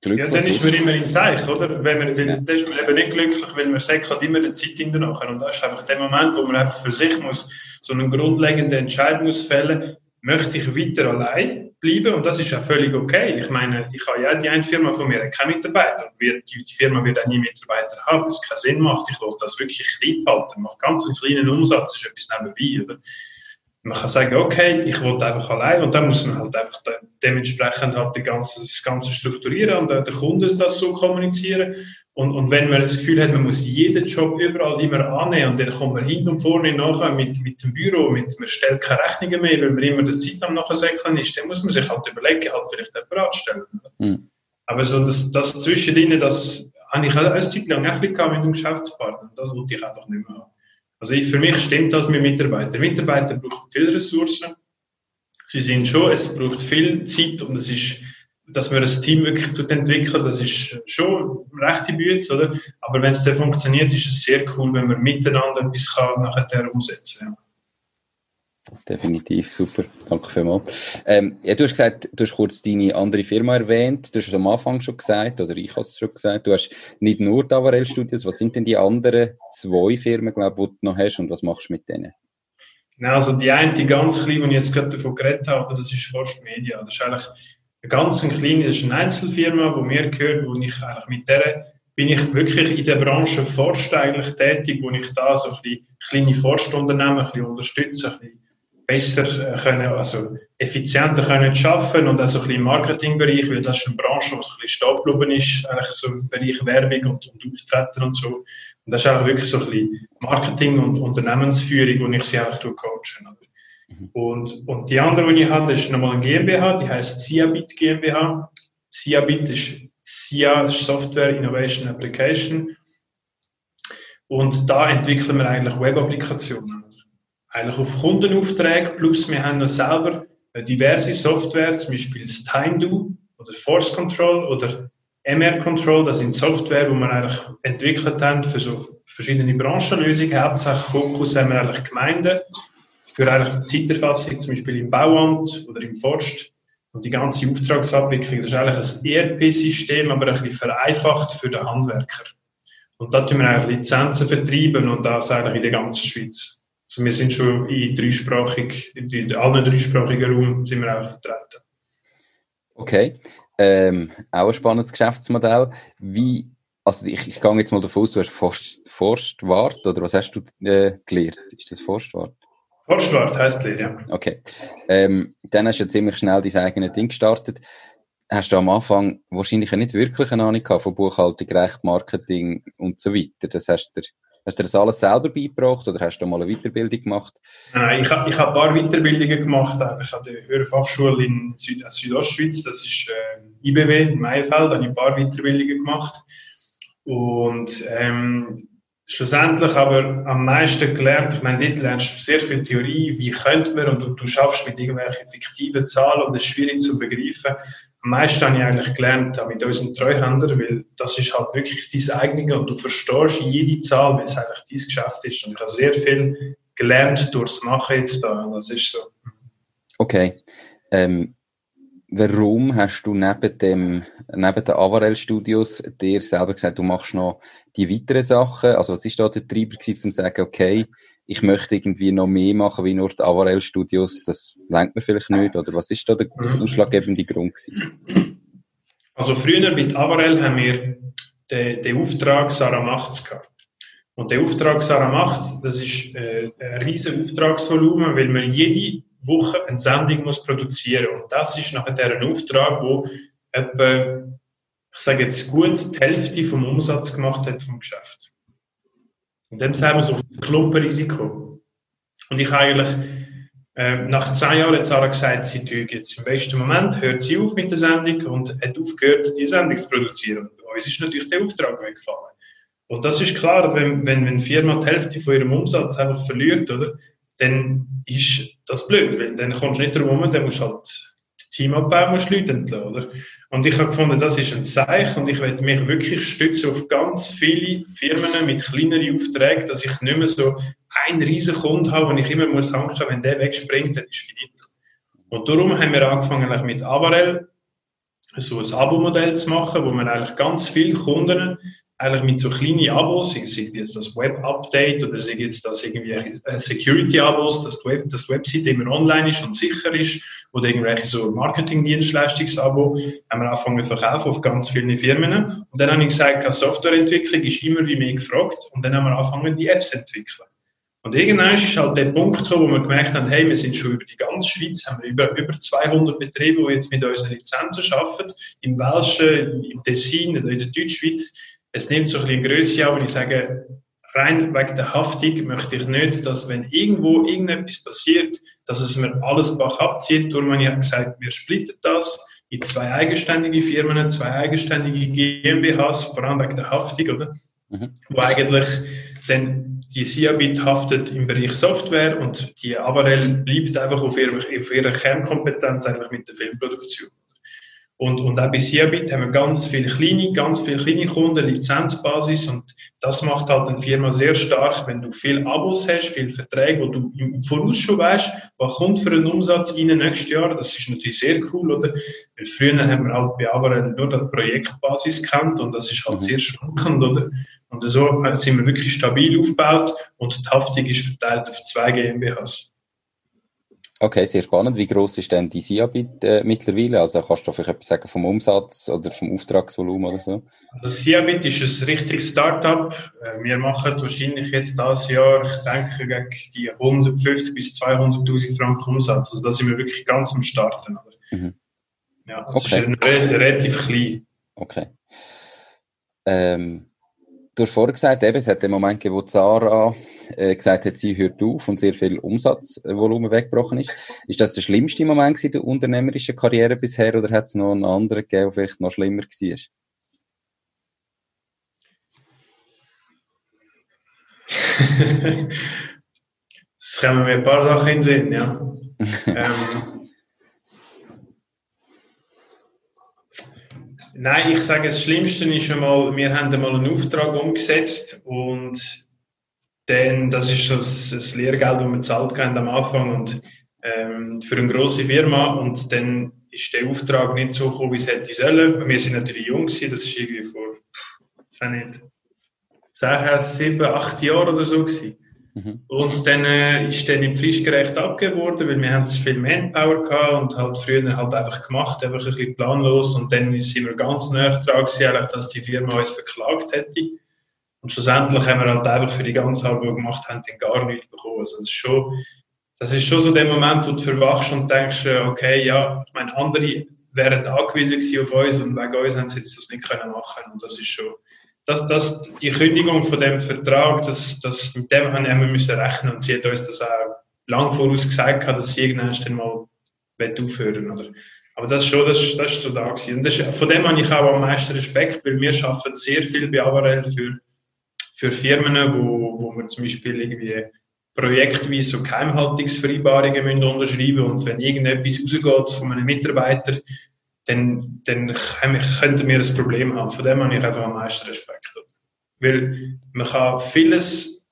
glücklich dann ist man immer im Seich, oder? Wenn man, weil, Ja. Dann ist man eben nicht glücklich, weil man sagt halt immer die Zeit hinterher. Und das ist einfach der Moment, wo man einfach für sich muss, so einen grundlegenden Entscheid muss fällen, möchte ich weiter allein bleiben? Und das ist ja völlig okay. Ich meine, ich habe ja die eine Firma von mir, keine Mitarbeiter. Die, Firma wird auch nie Mitarbeiter haben, es keinen Sinn macht. Ich will das wirklich klein halten. Macht ganz einen kleinen Umsatz, ist etwas nebenbei, oder? Man kann sagen, okay, ich will einfach allein und dann muss man halt einfach de dementsprechend halt die ganze, das Ganze strukturieren und äh, der Kunde das so kommunizieren. Und, und wenn man das Gefühl hat, man muss jeden Job überall immer annehmen und dann kommt man hinten und vorne nachher mit, mit dem Büro, mit, man stellt keine Rechnungen mehr, weil man immer der Zeit am Nachsäckeln ist, dann muss man sich halt überlegen, halt vielleicht jemanden anstellen. Hm. Aber so das, das zwischendrin, das habe ich auch eine Zeit lang auch mit dem Geschäftspartner. Das wollte ich einfach nicht mehr haben. Also ich, für mich stimmt das mit Mitarbeitern. Mitarbeiter brauchen viele Ressourcen. Sie sind schon, es braucht viel Zeit und es ist, dass man ein Team wirklich tut entwickeln, das ist schon rechte Bütze, oder? Aber wenn es dann funktioniert, ist es sehr cool, wenn man miteinander etwas kann nachher umsetzen kann. Definitiv, super. Danke vielmals. Ähm, ja, du hast gesagt, du hast kurz deine andere Firma erwähnt. Du hast es am Anfang schon gesagt, oder ich habe es schon gesagt. Du hast nicht nur Davarel Studios. Was sind denn die anderen zwei Firmen, glaube ich, die du noch hast und was machst du mit denen? Genau, also die eine, die ganz kleine, die ich jetzt gerade davon geredet habe, das ist Forst Media. Das ist eigentlich eine ganz kleine, ist eine Einzelfirma, die mir gehört, wo ich eigentlich mit der bin ich wirklich in der Branche Forst eigentlich tätig, wo ich da so ein bisschen kleine Forstunternehmen ein bisschen unterstütze, ein bisschen besser äh, können, also effizienter können schaffen und auch so ein bisschen im Marketingbereich, weil das ist eine Branche, die so ein bisschen stehen geblieben ist, eigentlich so im Bereich Werbung und, und Auftreten und so. Und das ist eigentlich wirklich so ein bisschen Marketing und Unternehmensführung, wo ich sie eigentlich coachen. Mhm. Und, und die andere, die ich das ist nochmal eine GmbH, die heißt Ciabit GmbH. Ciabit ist SIA, Software Innovation Application. Und da entwickeln wir eigentlich Web-Applikationen. Eigentlich auf Kundenaufträge, plus wir haben noch selber diverse Software, zum Beispiel das TimeDo oder Force Control oder MR Control, das sind Software, die wir eigentlich entwickelt haben für so verschiedene Branchenlösungen. Hauptsächlich Fokus haben wir eigentlich Gemeinden für die Zeiterfassung, zum Beispiel im Bauamt oder im Forst. Und die ganze Auftragsabwicklung, das ist eigentlich ein ERP-System, aber ein bisschen vereinfacht für den Handwerker. Und da tun wir eigentlich Lizenzen vertreiben und das eigentlich in der ganzen Schweiz. Also wir sind schon in dreisprachig, in allen dreisprachigen Raum sind wir auch vertreten. Okay. Ähm, auch ein spannendes Geschäftsmodell. Wie, also ich, ich gehe jetzt mal davon aus, du hast Forst, Forstwart, oder was hast du äh, gelernt? Ist das Forstwart? Forstwart heisst es, ja. Okay. Ähm, dann hast du ja ziemlich schnell dein eigenes Ding gestartet. Hast du am Anfang wahrscheinlich nicht wirklich eine Ahnung gehabt von Buchhaltung, Recht, Marketing und so weiter. Das hast du Hast du das alles selber beigebracht oder hast du mal eine Weiterbildung gemacht? Nein, ich habe ich hab ein paar Weiterbildungen gemacht. Ich habe die Höherfachschule in Süd äh, Südostschweiz, das ist äh, IBW in Maifeld, da habe ich ein paar Weiterbildungen gemacht. Und ähm, schlussendlich aber am meisten gelernt, ich meine, dort lernst du sehr viel Theorie, wie könnte man, und du, du schaffst mit irgendwelchen fiktiven Zahlen und das ist schwierig zu begreifen am meisten habe ich eigentlich gelernt mit unseren Treuhändern, weil das ist halt wirklich dein eigene und du verstehst jede Zahl, weil es eigentlich dein Geschäft ist. Und ich habe sehr viel gelernt durchs Machen jetzt da. Das ist so. Okay. Ähm, warum hast du neben dem, neben den Avarel Studios dir selber gesagt, du machst noch die weiteren Sachen? Also was ist da der Treiber gewesen, um zu sagen, okay, ich möchte irgendwie noch mehr machen wie nur die Avarel Studios, das lenkt mir vielleicht nicht, oder was ist da der, der mhm. ausschlaggebende Grund gewesen? Also früher mit Avarel haben wir den, den Auftrag Sarah Machts gehabt. Und der Auftrag Sarah Machts, das ist äh, ein riesen Auftragsvolumen, weil man jede Woche eine Sendung muss produzieren. Und das ist nachher ein Auftrag, wo etwa, ich sage jetzt gut, die Hälfte vom Umsatz gemacht hat vom Geschäft. Und dem sagen wir so das Klumpenrisiko. Und ich habe eigentlich, äh, nach zehn Jahren hat Sarah gesagt, sie tut jetzt im besten Moment, hört sie auf mit der Sendung und hat aufgehört, die Sendung zu produzieren. Und uns ist natürlich der Auftrag weggefallen. Und das ist klar, wenn, wenn, wenn eine Firma die Hälfte von ihrem Umsatz einfach verliert, oder, dann ist das blöd, weil dann kommst du nicht drum dann musst du halt das Team abbauen, musst Leute entlassen, oder? Und ich habe gefunden, das ist ein Zeichen und ich werde mich wirklich stützen auf ganz viele Firmen mit kleineren Aufträgen, dass ich nicht mehr so einen riesen Kunden habe, wo ich immer muss Angst haben, wenn der wegspringt, dann ist finito. Und darum haben wir angefangen mit Avarel so ein Abo-Modell zu machen, wo man eigentlich ganz viele Kunden eigentlich mit so kleinen Abos, sei jetzt das Web-Update oder sei jetzt das irgendwie Security-Abos, dass die, Web, die Website immer online ist und sicher ist, oder irgendwelche so Marketing-Dienstleistungs-Abo, haben wir angefangen zu verkaufen auf ganz viele Firmen. Und dann habe ich gesagt, Softwareentwicklung ist immer wie mehr gefragt und dann haben wir angefangen, die Apps zu entwickeln. Und irgendwann ist halt der Punkt gekommen, wo wir gemerkt haben, hey, wir sind schon über die ganze Schweiz, haben wir über, über 200 Betriebe, die jetzt mit unseren Lizenzen arbeiten, im Welschen, im Tessin, in der Deutschschweiz es nimmt so ein bisschen Größe an, wenn ich sage, rein wegen der Haftung möchte ich nicht, dass wenn irgendwo irgendetwas passiert, dass es mir alles Bach abzieht. Darum habe ich gesagt, wir splitten das in zwei eigenständige Firmen, zwei eigenständige GmbHs, vor allem wegen der Haftung, oder? Mhm. Wo eigentlich dann die Siabit haftet im Bereich Software und die Avarel bleibt einfach auf ihrer, auf ihrer Kernkompetenz eigentlich mit der Filmproduktion. Und, und auch bei Siabit haben wir ganz viele kleine, ganz viele kleine Kunden, Lizenzbasis und das macht halt eine Firma sehr stark, wenn du viel Abos hast, viel Verträge, wo du im Voraus schon weißt, was kommt für einen Umsatz in nächstes Jahr. Das ist natürlich sehr cool, oder? Weil früher haben wir halt bei Avarel nur die Projektbasis kennt und das ist halt mhm. sehr schwankend, oder? Und so sind wir wirklich stabil aufgebaut und die Haftung ist verteilt auf zwei GmbHs. Okay, sehr spannend. Wie groß ist denn die Siabit äh, mittlerweile? Also kannst du vielleicht etwas sagen vom Umsatz oder vom Auftragsvolumen oder so? Also Siabit ist ein richtiges Startup. Äh, wir machen wahrscheinlich jetzt dieses Jahr, ich denke, gegen die 150 bis 200.000 Franken Umsatz. Also da sind wir wirklich ganz am Starten. Mhm. Ja, das okay. ist relativ klein. Okay. Ähm, du hast vorher gesagt, eben, es hat den Moment gegeben, wo Zara äh, gesagt hat, sie hört auf und sehr viel Umsatzvolumen weggebrochen ist. Ist das der schlimmste Moment in der unternehmerischen Karriere bisher oder hat es noch einen anderen gegeben, der vielleicht noch schlimmer war? Es kommen mir ein paar Sachen in den Sinn, ja. ähm, Nein, ich sage, das Schlimmste ist einmal, wir haben einmal einen Auftrag umgesetzt und dann, das ist das, das Lehrgeld, das wir gezahlt haben am Anfang und ähm, für eine grosse Firma und dann ist der Auftrag nicht so gekommen, wie es hätte sollen. Wir sind natürlich jung gewesen, das ist irgendwie vor, ich weiß nicht, sagen, sieben, acht Jahren oder so gewesen. Mhm. Und dann äh, ist dann im Frischgerecht abgegeben worden, weil wir haben zu viel Manpower gehabt und halt früher halt einfach gemacht, einfach ein bisschen planlos. Und dann sind wir ganz näher dran gewesen, dass die Firma uns verklagt hätte. Und schlussendlich haben wir halt einfach für die ganze Arbeit, die wir gemacht haben, dann gar nichts bekommen. Also das ist schon, das ist schon so der Moment, wo du verwachst und denkst, äh, okay, ja, ich meine, andere wären angewiesen auf uns und wegen uns haben sie jetzt das nicht können machen. Und das ist schon, das, das, die Kündigung von dem Vertrag, das, das, mit dem haben wir müssen rechnen und sie hat uns das auch lang voraus gesagt, dass sie irgendwann mal aufhören oder? Aber das ist schon, das, das ist so da gewesen. Und das, von dem habe ich auch am meisten Respekt, weil wir arbeiten sehr viel bei Avarel für, für Firmen, wo, wo wir zum Beispiel irgendwie projektweise so Geheimhaltungsvereinbarungen müssen unterschreiben und wenn irgendetwas rausgeht von einem Mitarbeiter, dann, dann könnten wir ein Problem haben. Von dem habe ich einfach am meisten Respekt. Weil man kann vieles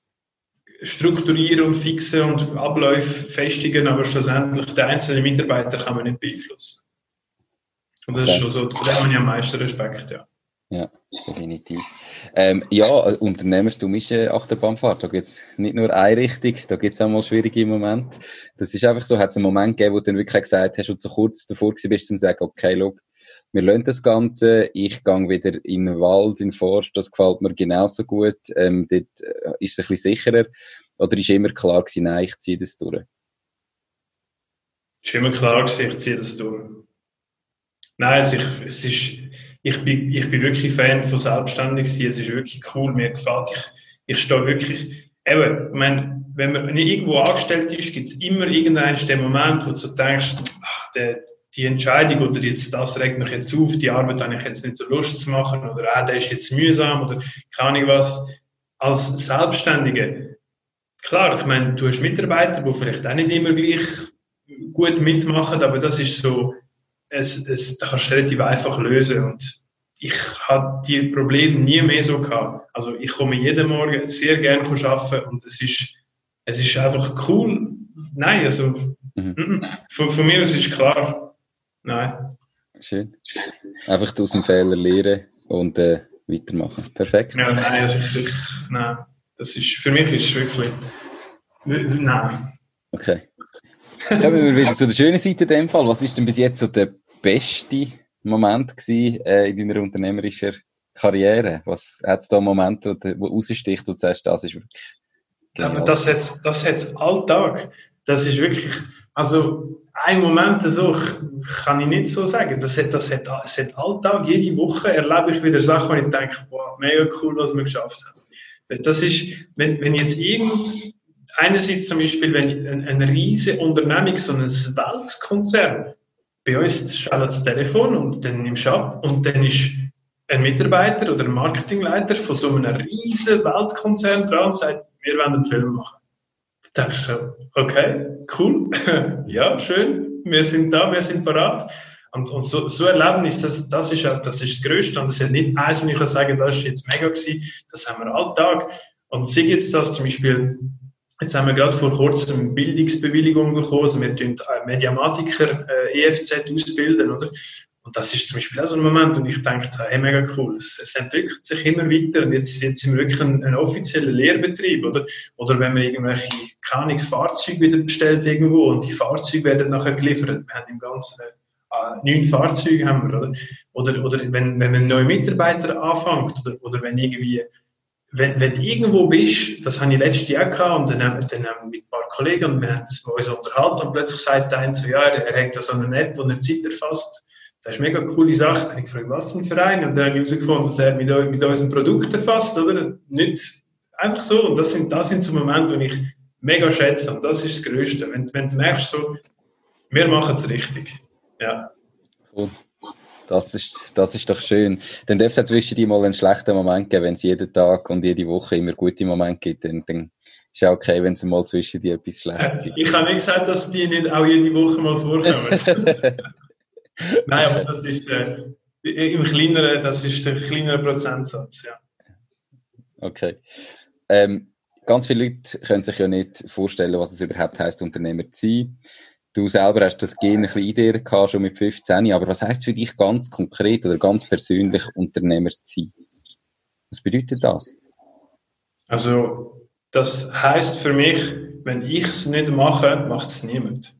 strukturieren und fixen und Abläufe festigen, aber schlussendlich den einzelnen Mitarbeiter kann man nicht beeinflussen. Und das okay. ist schon so, von dem habe ich am meisten Respekt, ja. Ja, definitiv. Ähm, ja, Unternehmertum ist eine Achterbahnfahrt. Da gibt es nicht nur eine Richtung, da gibt es auch mal schwierige Momente. Das ist einfach so, hat es einen Moment gegeben, wo du dann wirklich gesagt hast und so kurz davor bist, zu sagen, okay, look, wir lernen das Ganze, ich gehe wieder in den Wald, in den Forst, das gefällt mir genauso gut, ähm, dort äh, ist es ein bisschen sicherer. Oder ist immer klar gewesen, nein, ich ziehe das durch? Es ist immer klar ich ziehe das durch. Nein, es ist, es ist ich bin, ich bin wirklich Fan von selbstständig sein. Es ist wirklich cool, mir gefällt. Ich, ich stehe wirklich, eben, ich meine, wenn man nicht irgendwo angestellt ist, gibt es immer irgendeinen den Moment, wo du denkst, ach, der, die Entscheidung oder jetzt das regt mich jetzt auf, die Arbeit habe ich jetzt nicht so Lust zu machen oder ah, der ist jetzt mühsam oder keine Ahnung was. Als Selbstständige, klar, ich meine, du hast Mitarbeiter, die vielleicht auch nicht immer gleich gut mitmachen, aber das ist so, es, es, das kannst du relativ einfach lösen. Und ich habe die Probleme nie mehr so gehabt. Also ich komme jeden Morgen sehr gerne arbeiten und es ist, es ist einfach cool. Nein, also mhm. von, von mir aus ist klar. Nein. Schön. Einfach aus dem Fehler lernen und äh, weitermachen. Perfekt. Ja, nein, also ich nein. Das ist, für mich ist es wirklich, nein. Okay. Kommen wir wieder zu der schönen Seite in dem Fall. Was ist denn bis jetzt so der beste Moment gewesen, äh, in deiner unternehmerischen Karriere? Was hat es da Momente, wo, wo raussticht und sagst, das ist wirklich. Aber das hat das hat's Alltag. Das ist wirklich, also ein Moment so kann ich nicht so sagen. Das hat, das hat, das hat Alltag. Jede Woche erlebe ich wieder Sachen, wo ich denke, wow, mega cool, was wir geschafft haben. Das ist, wenn, wenn jetzt irgend, einerseits zum Beispiel, wenn eine, eine riesige Unternehmung, so ein Weltkonzern, bei uns schaltet das Telefon und dann nimmst du ab und dann ist ein Mitarbeiter oder ein Marketingleiter von so einem riesen Weltkonzern dran und sagt, wir wollen einen Film machen. Da denke ich so, okay, cool, ja, schön, wir sind da, wir sind parat. Und, und so, so Erlebnis, das, das, ist, das ist das Größte. Und es ist nicht eins, wo ich kann sagen, das ist jetzt mega gewesen, das haben wir Alltag. Und sei jetzt das zum Beispiel, Jetzt haben wir gerade vor kurzem Bildungsbewilligung bekommen. Also wir tun Mediamatiker äh, EFZ ausbilden, oder? Und das ist zum Beispiel auch so ein Moment, wo ich denke, hey, mega cool, es, es entwickelt sich immer weiter und jetzt, jetzt sind wir wirklich ein, ein offizieller Lehrbetrieb, oder? Oder wenn man irgendwelche, keine Fahrzeuge wieder bestellt irgendwo und die Fahrzeuge werden nachher geliefert, wir haben im Ganzen äh, neun Fahrzeuge haben wir, oder? Oder, oder wenn, wenn ein neuer Mitarbeiter anfängt, oder, oder wenn irgendwie wenn, wenn du irgendwo bist, das habe ich letztes Jahr gehabt, und dann, dann haben wir mit ein paar Kollegen und wir haben uns unterhalten und plötzlich sagt der eine so, ja, er hat da so eine App, wo er Zeit erfasst. Das ist eine mega coole Sache. Dann habe ich gefragt, was für ein Verein? Und dann habe ich herausgefunden, dass er mit, mit unseren Produkten erfasst, oder? Nicht einfach so. Und das sind, das sind so Momente, die ich mega schätze. Und das ist das Größte. Wenn, wenn du merkst, so, wir machen es richtig. Ja. Cool. Das ist, das ist doch schön. Dann darf es ja zwischen dir mal einen schlechten Moment geben, wenn es jeden Tag und jede Woche immer gute Momente gibt. Dann, dann ist ja okay, wenn es mal zwischen dir etwas Schlechtes gibt. Ich habe nicht gesagt, dass die nicht auch jede Woche mal vorkommen. Nein, aber das ist äh, im kleineren, das ist der kleinere Prozentsatz, ja. Okay. Ähm, ganz viele Leute können sich ja nicht vorstellen, was es überhaupt heißt, Unternehmer zu sein. Du selber hast das Gen ein bisschen Idee gehabt, schon mit 15, aber was heißt für dich ganz konkret oder ganz persönlich Unternehmer zu sein? Was bedeutet das? Also, das heißt für mich, wenn ich es nicht mache, macht es niemand.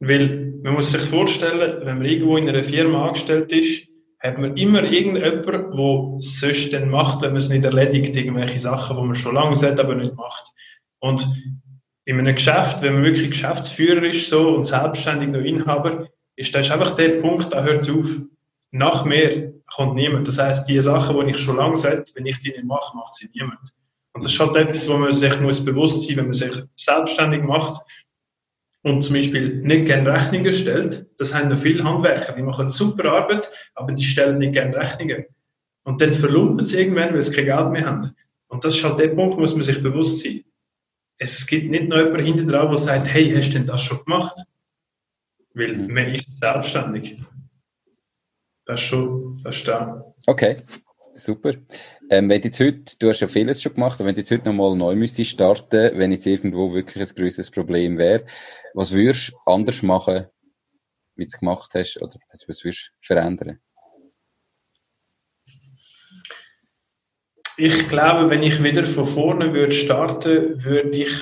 Weil man muss sich vorstellen, wenn man irgendwo in einer Firma angestellt ist, hat man immer irgendjemanden, der es sonst dann macht, wenn man es nicht erledigt, irgendwelche Sachen, die man schon lange sagt, aber nicht macht. Und in einem Geschäft, wenn man wirklich Geschäftsführer ist so und selbstständig noch Inhaber, ist das einfach der Punkt, da hört es auf. Nach mir kommt niemand. Das heißt, die Sachen, die ich schon lange sage, wenn ich die nicht mache, macht sie niemand. Und das ist halt etwas, wo man sich muss bewusst sein, wenn man sich selbstständig macht und zum Beispiel nicht gerne Rechnungen stellt. Das haben noch viele Handwerker, die machen super Arbeit, aber die stellen nicht gerne Rechnungen. Und dann verlumpen sie irgendwann, weil sie kein Geld mehr haben. Und das ist halt der Punkt, muss man sich bewusst sein es gibt nicht noch jemanden hinten dran, der sagt, hey, hast du denn das schon gemacht? Weil mhm. man ist selbstständig. Das ist schon, das ist da. Okay, super. Ähm, wenn jetzt heute, du hast ja vieles schon gemacht, aber wenn du jetzt heute nochmal neu müsstest starten, wenn jetzt irgendwo wirklich ein größeres Problem wäre, was würdest du anders machen, wie du es gemacht hast, oder was würdest du verändern? Ich glaube, wenn ich wieder von vorne würde starten, würde ich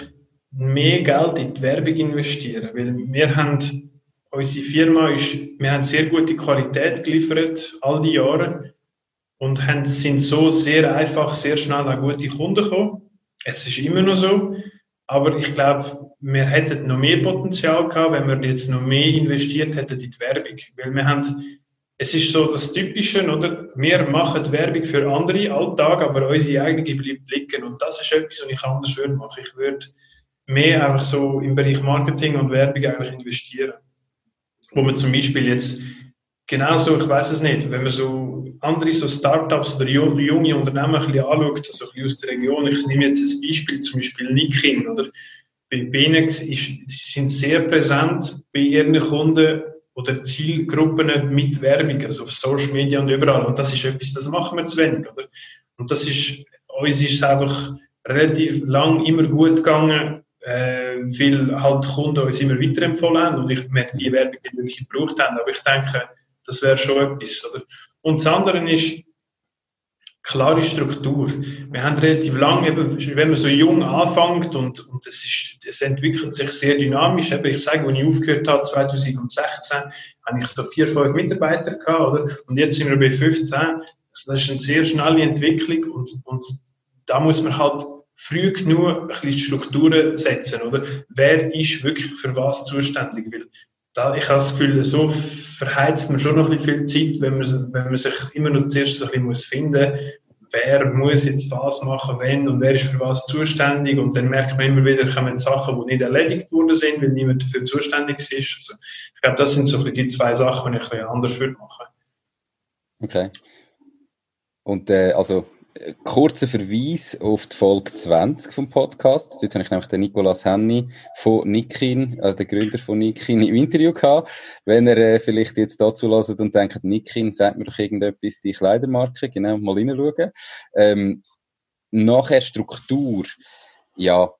mehr Geld in die Werbung investieren, weil wir haben unsere Firma ist, wir haben sehr gute Qualität geliefert all die Jahre und haben, sind so sehr einfach, sehr schnell an gute Kunden gekommen. Es ist immer noch so, aber ich glaube, wir hätten noch mehr Potenzial gehabt, wenn wir jetzt noch mehr investiert hätten in die Werbung, weil wir haben es ist so das Typische, oder? Wir machen Werbung für andere Alltag, aber unsere eigene bleibt liegen. Und das ist etwas, was ich anders würde machen. Ich würde mehr einfach so im Bereich Marketing und Werbung eigentlich investieren. Wo man zum Beispiel jetzt genauso, ich weiß es nicht, wenn man so andere so Startups oder junge Unternehmen ein bisschen anschaut, also ein bisschen aus der Region, ich nehme jetzt ein Beispiel, zum Beispiel Nikin, oder? Bei Benex ist, sie sind sehr präsent bei ihren Kunden oder Zielgruppen mit Werbung, also auf Social Media und überall. Und das ist etwas, das machen wir zu wenig. Oder? Und das ist, uns ist es einfach relativ lang immer gut gegangen, äh, weil halt Kunden uns immer weiterempfohlen haben und ich merke, die Werbung nicht wirklich gebraucht haben. Aber ich denke, das wäre schon etwas. Oder? Und das andere ist, klare Struktur. Wir haben relativ lange, eben, wenn man so jung anfängt und, und es, ist, es entwickelt sich sehr dynamisch. Eben, ich sage, als ich aufgehört habe, 2016, habe ich so vier, fünf Mitarbeiter gehabt, oder? Und jetzt sind wir bei 15. Also das ist eine sehr schnelle Entwicklung und, und da muss man halt früh genug ein bisschen Strukturen setzen, oder? Wer ist wirklich für was zuständig? Weil da, ich habe das Gefühl, so verheizt man schon noch ein bisschen viel Zeit, wenn man, wenn man sich immer noch zuerst so ein bisschen muss finden wer muss jetzt was machen, wenn und wer ist für was zuständig und dann merkt man immer wieder, kommen Sachen, die nicht erledigt worden sind, weil niemand dafür zuständig ist. Also, ich glaube, das sind so die zwei Sachen, die ich ein bisschen anders würde machen. Okay. Und äh, also kurzer Verweis auf die Folge 20 vom Podcast. Dort habe ich nämlich den Nicolas Henny von Nikin, also der Gründer von Nikin, im Interview gehabt. Wenn er äh, vielleicht jetzt dazu lasst und denkt, Nikin, sagt mir doch irgendetwas, die Kleidermarke, genau, mal hineinschauen. Ähm, nachher Struktur. Ja,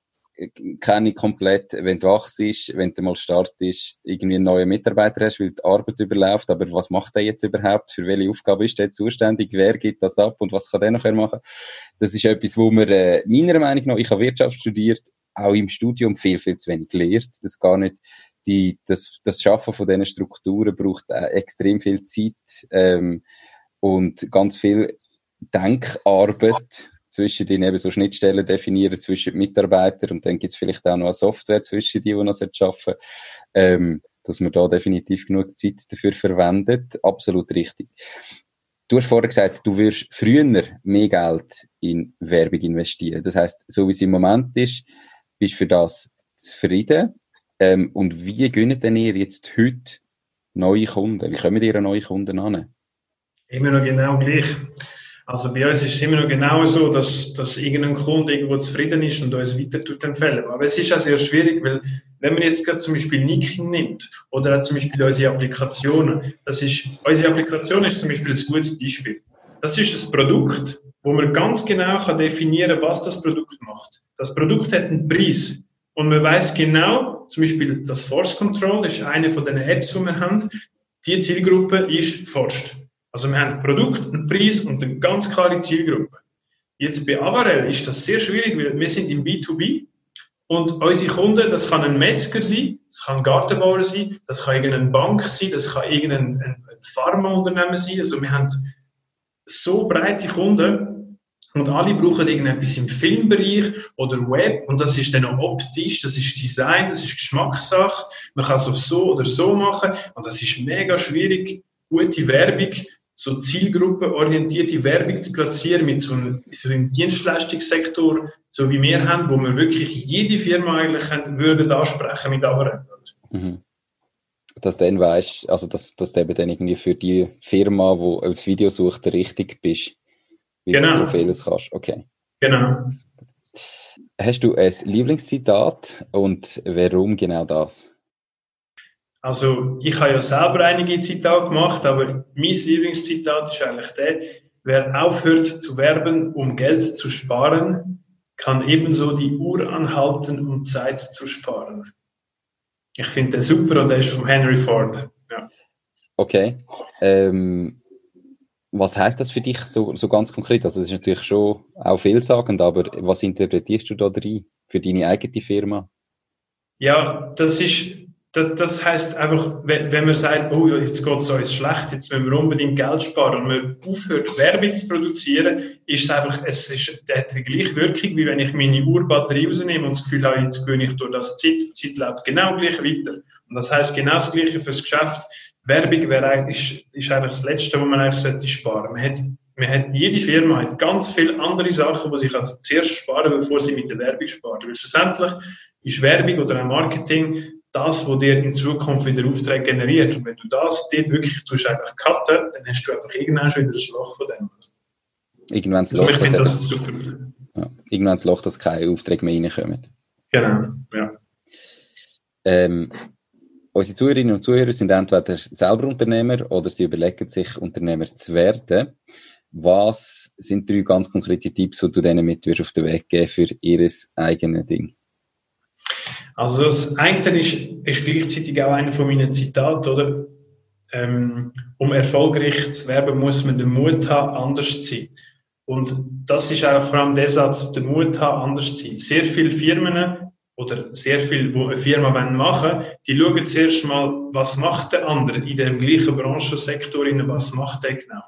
kenne ich komplett, wenn du wachst, wenn du mal startest, irgendwie einen neuen Mitarbeiter hast, weil die Arbeit überläuft, aber was macht der jetzt überhaupt? Für welche Aufgabe ist der zuständig? Wer gibt das ab und was kann der nachher machen? Das ist etwas, wo man äh, meiner Meinung nach, ich habe Wirtschaft studiert, auch im Studium viel, viel zu wenig lehrt, das gar nicht die, das, das Schaffen von diesen Strukturen braucht äh, extrem viel Zeit ähm, und ganz viel Denkarbeit zwischen den eben so Schnittstellen definieren zwischen Mitarbeitern und dann gibt es vielleicht auch noch eine Software zwischen die, die noch schaffen ähm, dass man da definitiv genug Zeit dafür verwendet. Absolut richtig. Du hast vorher gesagt, du wirst früher mehr Geld in Werbung investieren. Das heißt, so wie es im Moment ist, bist du für das zufrieden. Ähm, und wie gönnt denn ihr jetzt heute neue Kunden? Wie kommen ihr neue Kunden an? Immer noch genau gleich. Also bei uns ist es immer noch genau so, dass, dass irgendein Kunde irgendwo zufrieden ist und uns weiter tut empfehlen. Aber es ist auch sehr schwierig, weil wenn man jetzt gerade zum Beispiel Nikin nimmt oder auch zum Beispiel unsere Applikationen, das ist, unsere Applikation ist zum Beispiel ein gutes Beispiel. Das ist ein Produkt, wo man ganz genau kann definieren kann, was das Produkt macht. Das Produkt hat einen Preis. Und man weiß genau, zum Beispiel das Force Control ist eine von den Apps, die wir haben. Die Zielgruppe ist forscht. Also wir haben ein Produkt, einen Preis und eine ganz klare Zielgruppe. Jetzt bei Avarel ist das sehr schwierig, weil wir sind im B2B und unsere Kunden, das kann ein Metzger sein, das kann ein Gartenbauer sein, das kann irgendeine Bank sein, das kann irgendein ein Pharmaunternehmen sein. Also wir haben so breite Kunden und alle brauchen irgendetwas im Filmbereich oder Web und das ist dann auch optisch, das ist Design, das ist Geschmackssache. Man kann es auch so oder so machen und das ist mega schwierig, gute Werbung so zielgruppenorientierte Werbung zu platzieren mit so einem, so einem Dienstleistungssektor, so wie wir haben, wo wir wirklich jede Firma eigentlich würden ansprechen mit Avarend. Mhm. Dass dann weißt, also dass, dass du eben dann irgendwie für die Firma, wo als Video sucht, richtig bist, wie genau. du so vieles kannst. Okay. Genau. Hast du ein Lieblingszitat und warum genau das? Also, ich habe ja selber einige Zitate gemacht, aber mein Lieblingszitat ist eigentlich der, wer aufhört zu werben, um Geld zu sparen, kann ebenso die Uhr anhalten, um Zeit zu sparen. Ich finde den super und der ist von Henry Ford. Ja. Okay. Ähm, was heißt das für dich so, so ganz konkret? Also, das ist natürlich schon auch vielsagend, aber was interpretierst du da drin für deine eigene Firma? Ja, das ist das, das heißt einfach, wenn, wenn man sagt, oh, jetzt geht es uns schlecht, jetzt müssen wir unbedingt Geld sparen und man aufhört, Werbung zu produzieren, ist es einfach, es ist, hat die gleiche Wirkung, wie wenn ich meine Urbatterie rausnehme und das Gefühl habe, jetzt gewinne ich durch das Zeit, die Zeit läuft genau gleich weiter. Und das heißt genau das Gleiche fürs Geschäft. Werbung wäre eigentlich, ist, ist eigentlich das Letzte, was man eigentlich sollte sparen. Man hat, man hat, jede Firma hat ganz viele andere Sachen, die sich zuerst sparen, bevor sie mit der Werbung sparen. Weil schlussendlich ist Werbung oder ein Marketing das, was dir in Zukunft wieder Aufträge generiert. Und wenn du das dort wirklich tust, einfach cutten, dann hast du einfach irgendwann schon wieder ein Loch von dem. Irgendwann das Loch, ich finde das super. Ja, irgendwann das Loch, dass keine Aufträge mehr reinkommen. Genau, ja. Ähm, unsere Zuhörerinnen und Zuhörer sind entweder selber Unternehmer oder sie überlegen sich, Unternehmer zu werden. Was sind drei ganz konkrete Tipps, die du denen mit auf den Weg geben für ihr eigenes Ding? Also das eine ist, ist gleichzeitig auch einer von meinen Zitaten, oder? Ähm, um erfolgreich zu werben, muss man den Mut haben, anders zu sein. Und das ist auch vor allem der Satz, den Mut haben, anders zu sein. Sehr viele Firmen oder sehr viel, wo eine Firma machen wollen, die schauen zuerst mal, was macht der andere in dem gleichen Branchensektor, was macht der genau.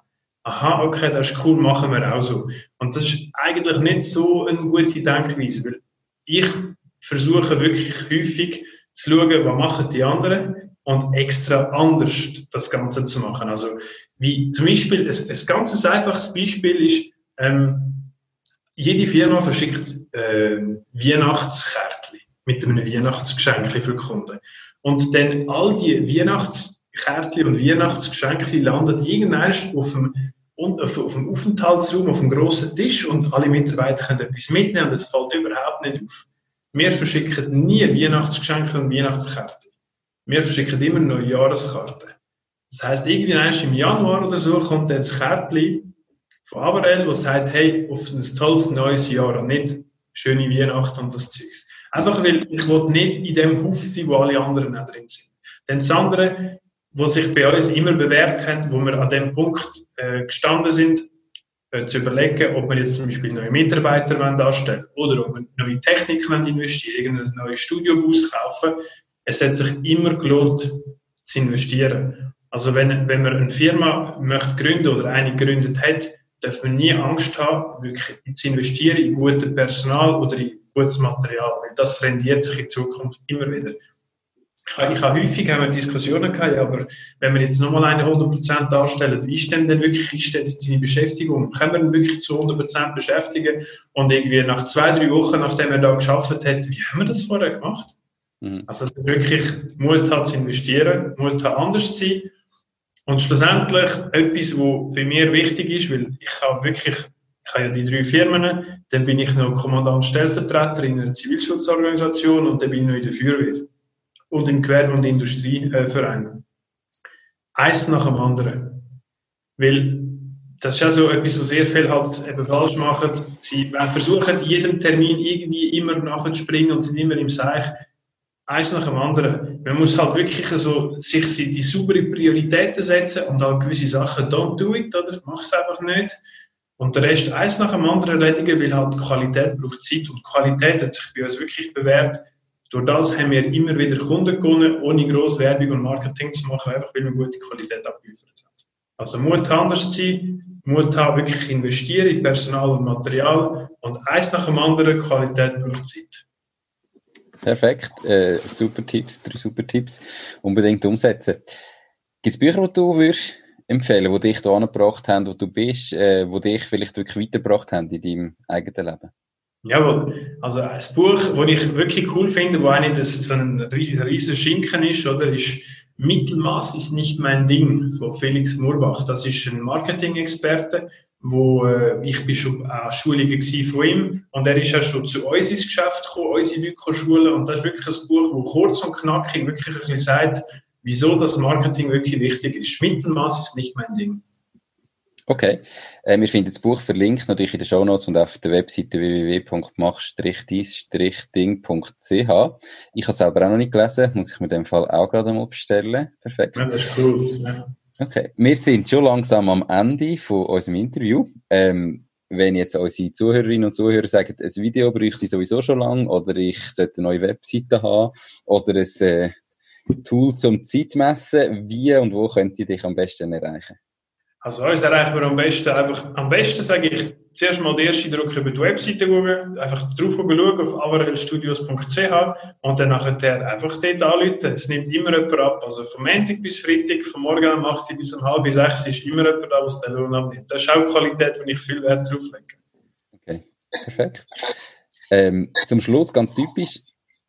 Aha, okay, das ist cool, machen wir auch so. Und das ist eigentlich nicht so eine gute Denkweise, weil ich versuchen wirklich häufig zu schauen, was machen die anderen und extra anders das Ganze zu machen. Also wie zum Beispiel, ein, ein ganz einfaches Beispiel ist, ähm, jede Firma verschickt äh, Weihnachtskärtchen mit einem Weihnachtsgeschenk für Kunden. Und dann all die Weihnachtskärtchen und Weihnachtsgeschenke landen irgendwann auf dem, auf, auf dem Aufenthaltsraum, auf dem grossen Tisch und alle Mitarbeiter können etwas mitnehmen und es fällt überhaupt nicht auf. Wir verschicken nie Weihnachtsgeschenke und Weihnachtskarten. Wir verschicken immer neue Jahreskarten. Das heisst, irgendwie erst im Januar oder so kommt dann das Kärtchen von Avarel, das sagt, hey, auf ein tolles neues Jahr und nicht schöne Weihnachten und das Zeugs. Einfach weil ich nicht in dem Haufen sein, wo alle anderen nicht drin sind. Denn das andere, was sich bei uns immer bewährt hat, wo wir an dem Punkt äh, gestanden sind, zu überlegen, ob wir jetzt zum Beispiel neue Mitarbeiter anstellen wollen oder ob wir neue Technik investieren irgendeinen neuen Studiobus kaufen. Es hat sich immer gelohnt, zu investieren. Also wenn, wenn man eine Firma möchte gründen oder eine gegründet hat, darf man nie Angst haben, wirklich zu investieren in gutes Personal oder in gutes Material, weil das rendiert sich in Zukunft immer wieder. Ich habe, ich habe häufig haben wir Diskussionen gehabt, aber wenn wir jetzt nochmal eine 100% anstellen, wie ist denn denn wirklich ist denn seine Beschäftigung? Können wir ihn wirklich zu 100% beschäftigen? Und irgendwie nach zwei, drei Wochen, nachdem er da geschafft hat, wie haben wir das vorher gemacht? Mhm. Also, dass er wirklich Mut hat zu investieren, Mut hat anders zu sein. Und schlussendlich etwas, was bei mir wichtig ist, weil ich habe wirklich, ich habe ja die drei Firmen, dann bin ich noch Kommandant Stellvertreter in einer Zivilschutzorganisation und dann bin ich noch in der Feuerwehr und im Gewerbe- und Industrieverein. Eins nach dem anderen. Weil das ist ja so etwas, was sehr viel halt eben falsch machen. Sie versuchen, jedem Termin irgendwie immer nachzuspringen und sind immer im Seich. Eins nach dem anderen. Man muss halt wirklich so sich die saubere Prioritäten setzen und halt gewisse Sachen don't do it, oder? Mach es einfach nicht. Und der Rest eins nach dem anderen erledigen, weil halt Qualität braucht Zeit und Qualität hat sich bei uns wirklich bewährt, durch das haben wir immer wieder Kunden gewonnen, ohne grosse Werbung und Marketing zu machen, einfach weil wir gute Qualität abgeliefert haben. Also Mut anders zu sein, Mut haben, wirklich investieren in Personal und Material und eins nach dem anderen, Qualität braucht Zeit. Perfekt, äh, super Tipps, drei super Tipps, unbedingt umsetzen. Gibt es Bücher, die du würdest empfehlen, die dich da angebracht haben, wo du bist, äh, die dich vielleicht wirklich weitergebracht haben in deinem eigenen Leben? Jawohl. Also ein Buch, das ich wirklich cool finde, wo eigentlich das, so ein riesen Schinken ist, oder, ist Mittelmaß ist nicht mein Ding von Felix Murbach. Das ist ein Marketing-Experte, wo äh, ich bin schon an Schulungen von ihm und er ist ja schon zu uns ins Geschäft gekommen, unsere Lyko-Schule und das ist wirklich ein Buch, wo kurz und knackig wirklich ein bisschen sagt, wieso das Marketing wirklich wichtig ist. Mittelmaß ist nicht mein Ding. Okay. Äh, wir finden das Buch verlinkt natürlich in den Show Notes und auf der Webseite www.mach-dies-ding.ch. Ich habe es selber auch noch nicht gelesen, muss ich mir in dem Fall auch gerade mal bestellen. Perfekt. Ja, das ist cool. Ja. Okay. Wir sind schon langsam am Ende von unserem Interview. Ähm, wenn jetzt unsere Zuhörerinnen und Zuhörer sagen, ein Video bräuchte ich sowieso schon lange oder ich sollte eine neue Webseite haben oder ein äh, Tool zum Zeitmessen, wie und wo könnt ihr dich am besten erreichen? Also uns erreichen wir am besten einfach, am besten sage ich, zuerst mal den ersten Druck über die Webseite schauen, einfach drauf schauen auf avarelstudios.ch und dann nachher einfach dort anrufen. Es nimmt immer jemand ab. Also vom Montag bis Freitag, vom Morgen um 8 bis um halb sechs ist immer jemand da, was den Lohn abnimmt. Das ist auch Qualität, wo ich viel Wert drauf lege. Okay, perfekt. Ähm, zum Schluss, ganz typisch,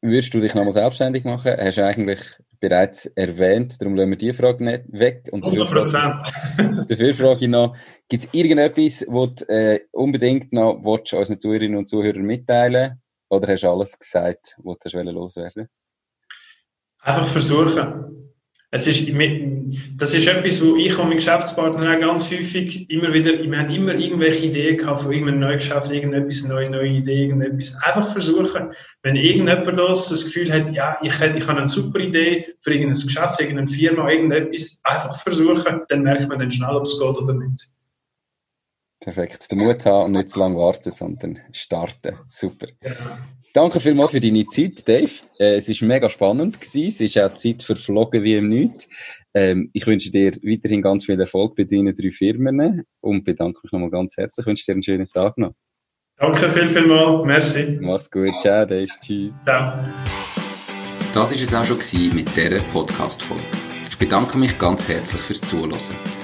würdest du dich nochmal selbstständig machen? Hast du eigentlich bereits erwähnt, darum lassen wir die Frage nicht weg. Und 100 Prozent. Dafür frage ich noch, gibt es irgendetwas, was du äh, unbedingt noch willst, unseren Zuhörerinnen und Zuhörern mitteilen Oder hast du alles gesagt, was du loswerden Einfach versuchen es ist, das ist etwas, wo ich und mein Geschäftspartner auch ganz häufig immer wieder, wir haben immer irgendwelche Ideen gehabt von irgendeinem neuen Geschäft, irgendetwas, neue, neue Idee, irgendetwas. Einfach versuchen. Wenn irgendjemand das, das Gefühl hat, ja, ich, hätte, ich habe eine super Idee für irgendein Geschäft, irgendeine Firma, irgendetwas, einfach versuchen, dann merkt man dann schnell, ob es geht oder nicht. Perfekt. Den Mut haben und nicht zu lange warten, sondern starten. Super. Ja. Danke vielmals für deine Zeit, Dave. Äh, es war mega spannend. Gewesen. Es ist auch Zeit verflogen wie im Nichts. Ähm, ich wünsche dir weiterhin ganz viel Erfolg bei deinen drei Firmen und bedanke mich nochmal ganz herzlich. Ich wünsche dir einen schönen Tag noch. Danke viel, viel mal. Merci. Mach's gut. Ciao, Dave. Tschüss. Ciao. Das war es auch schon mit dieser Podcast-Folge. Ich bedanke mich ganz herzlich fürs Zuhören.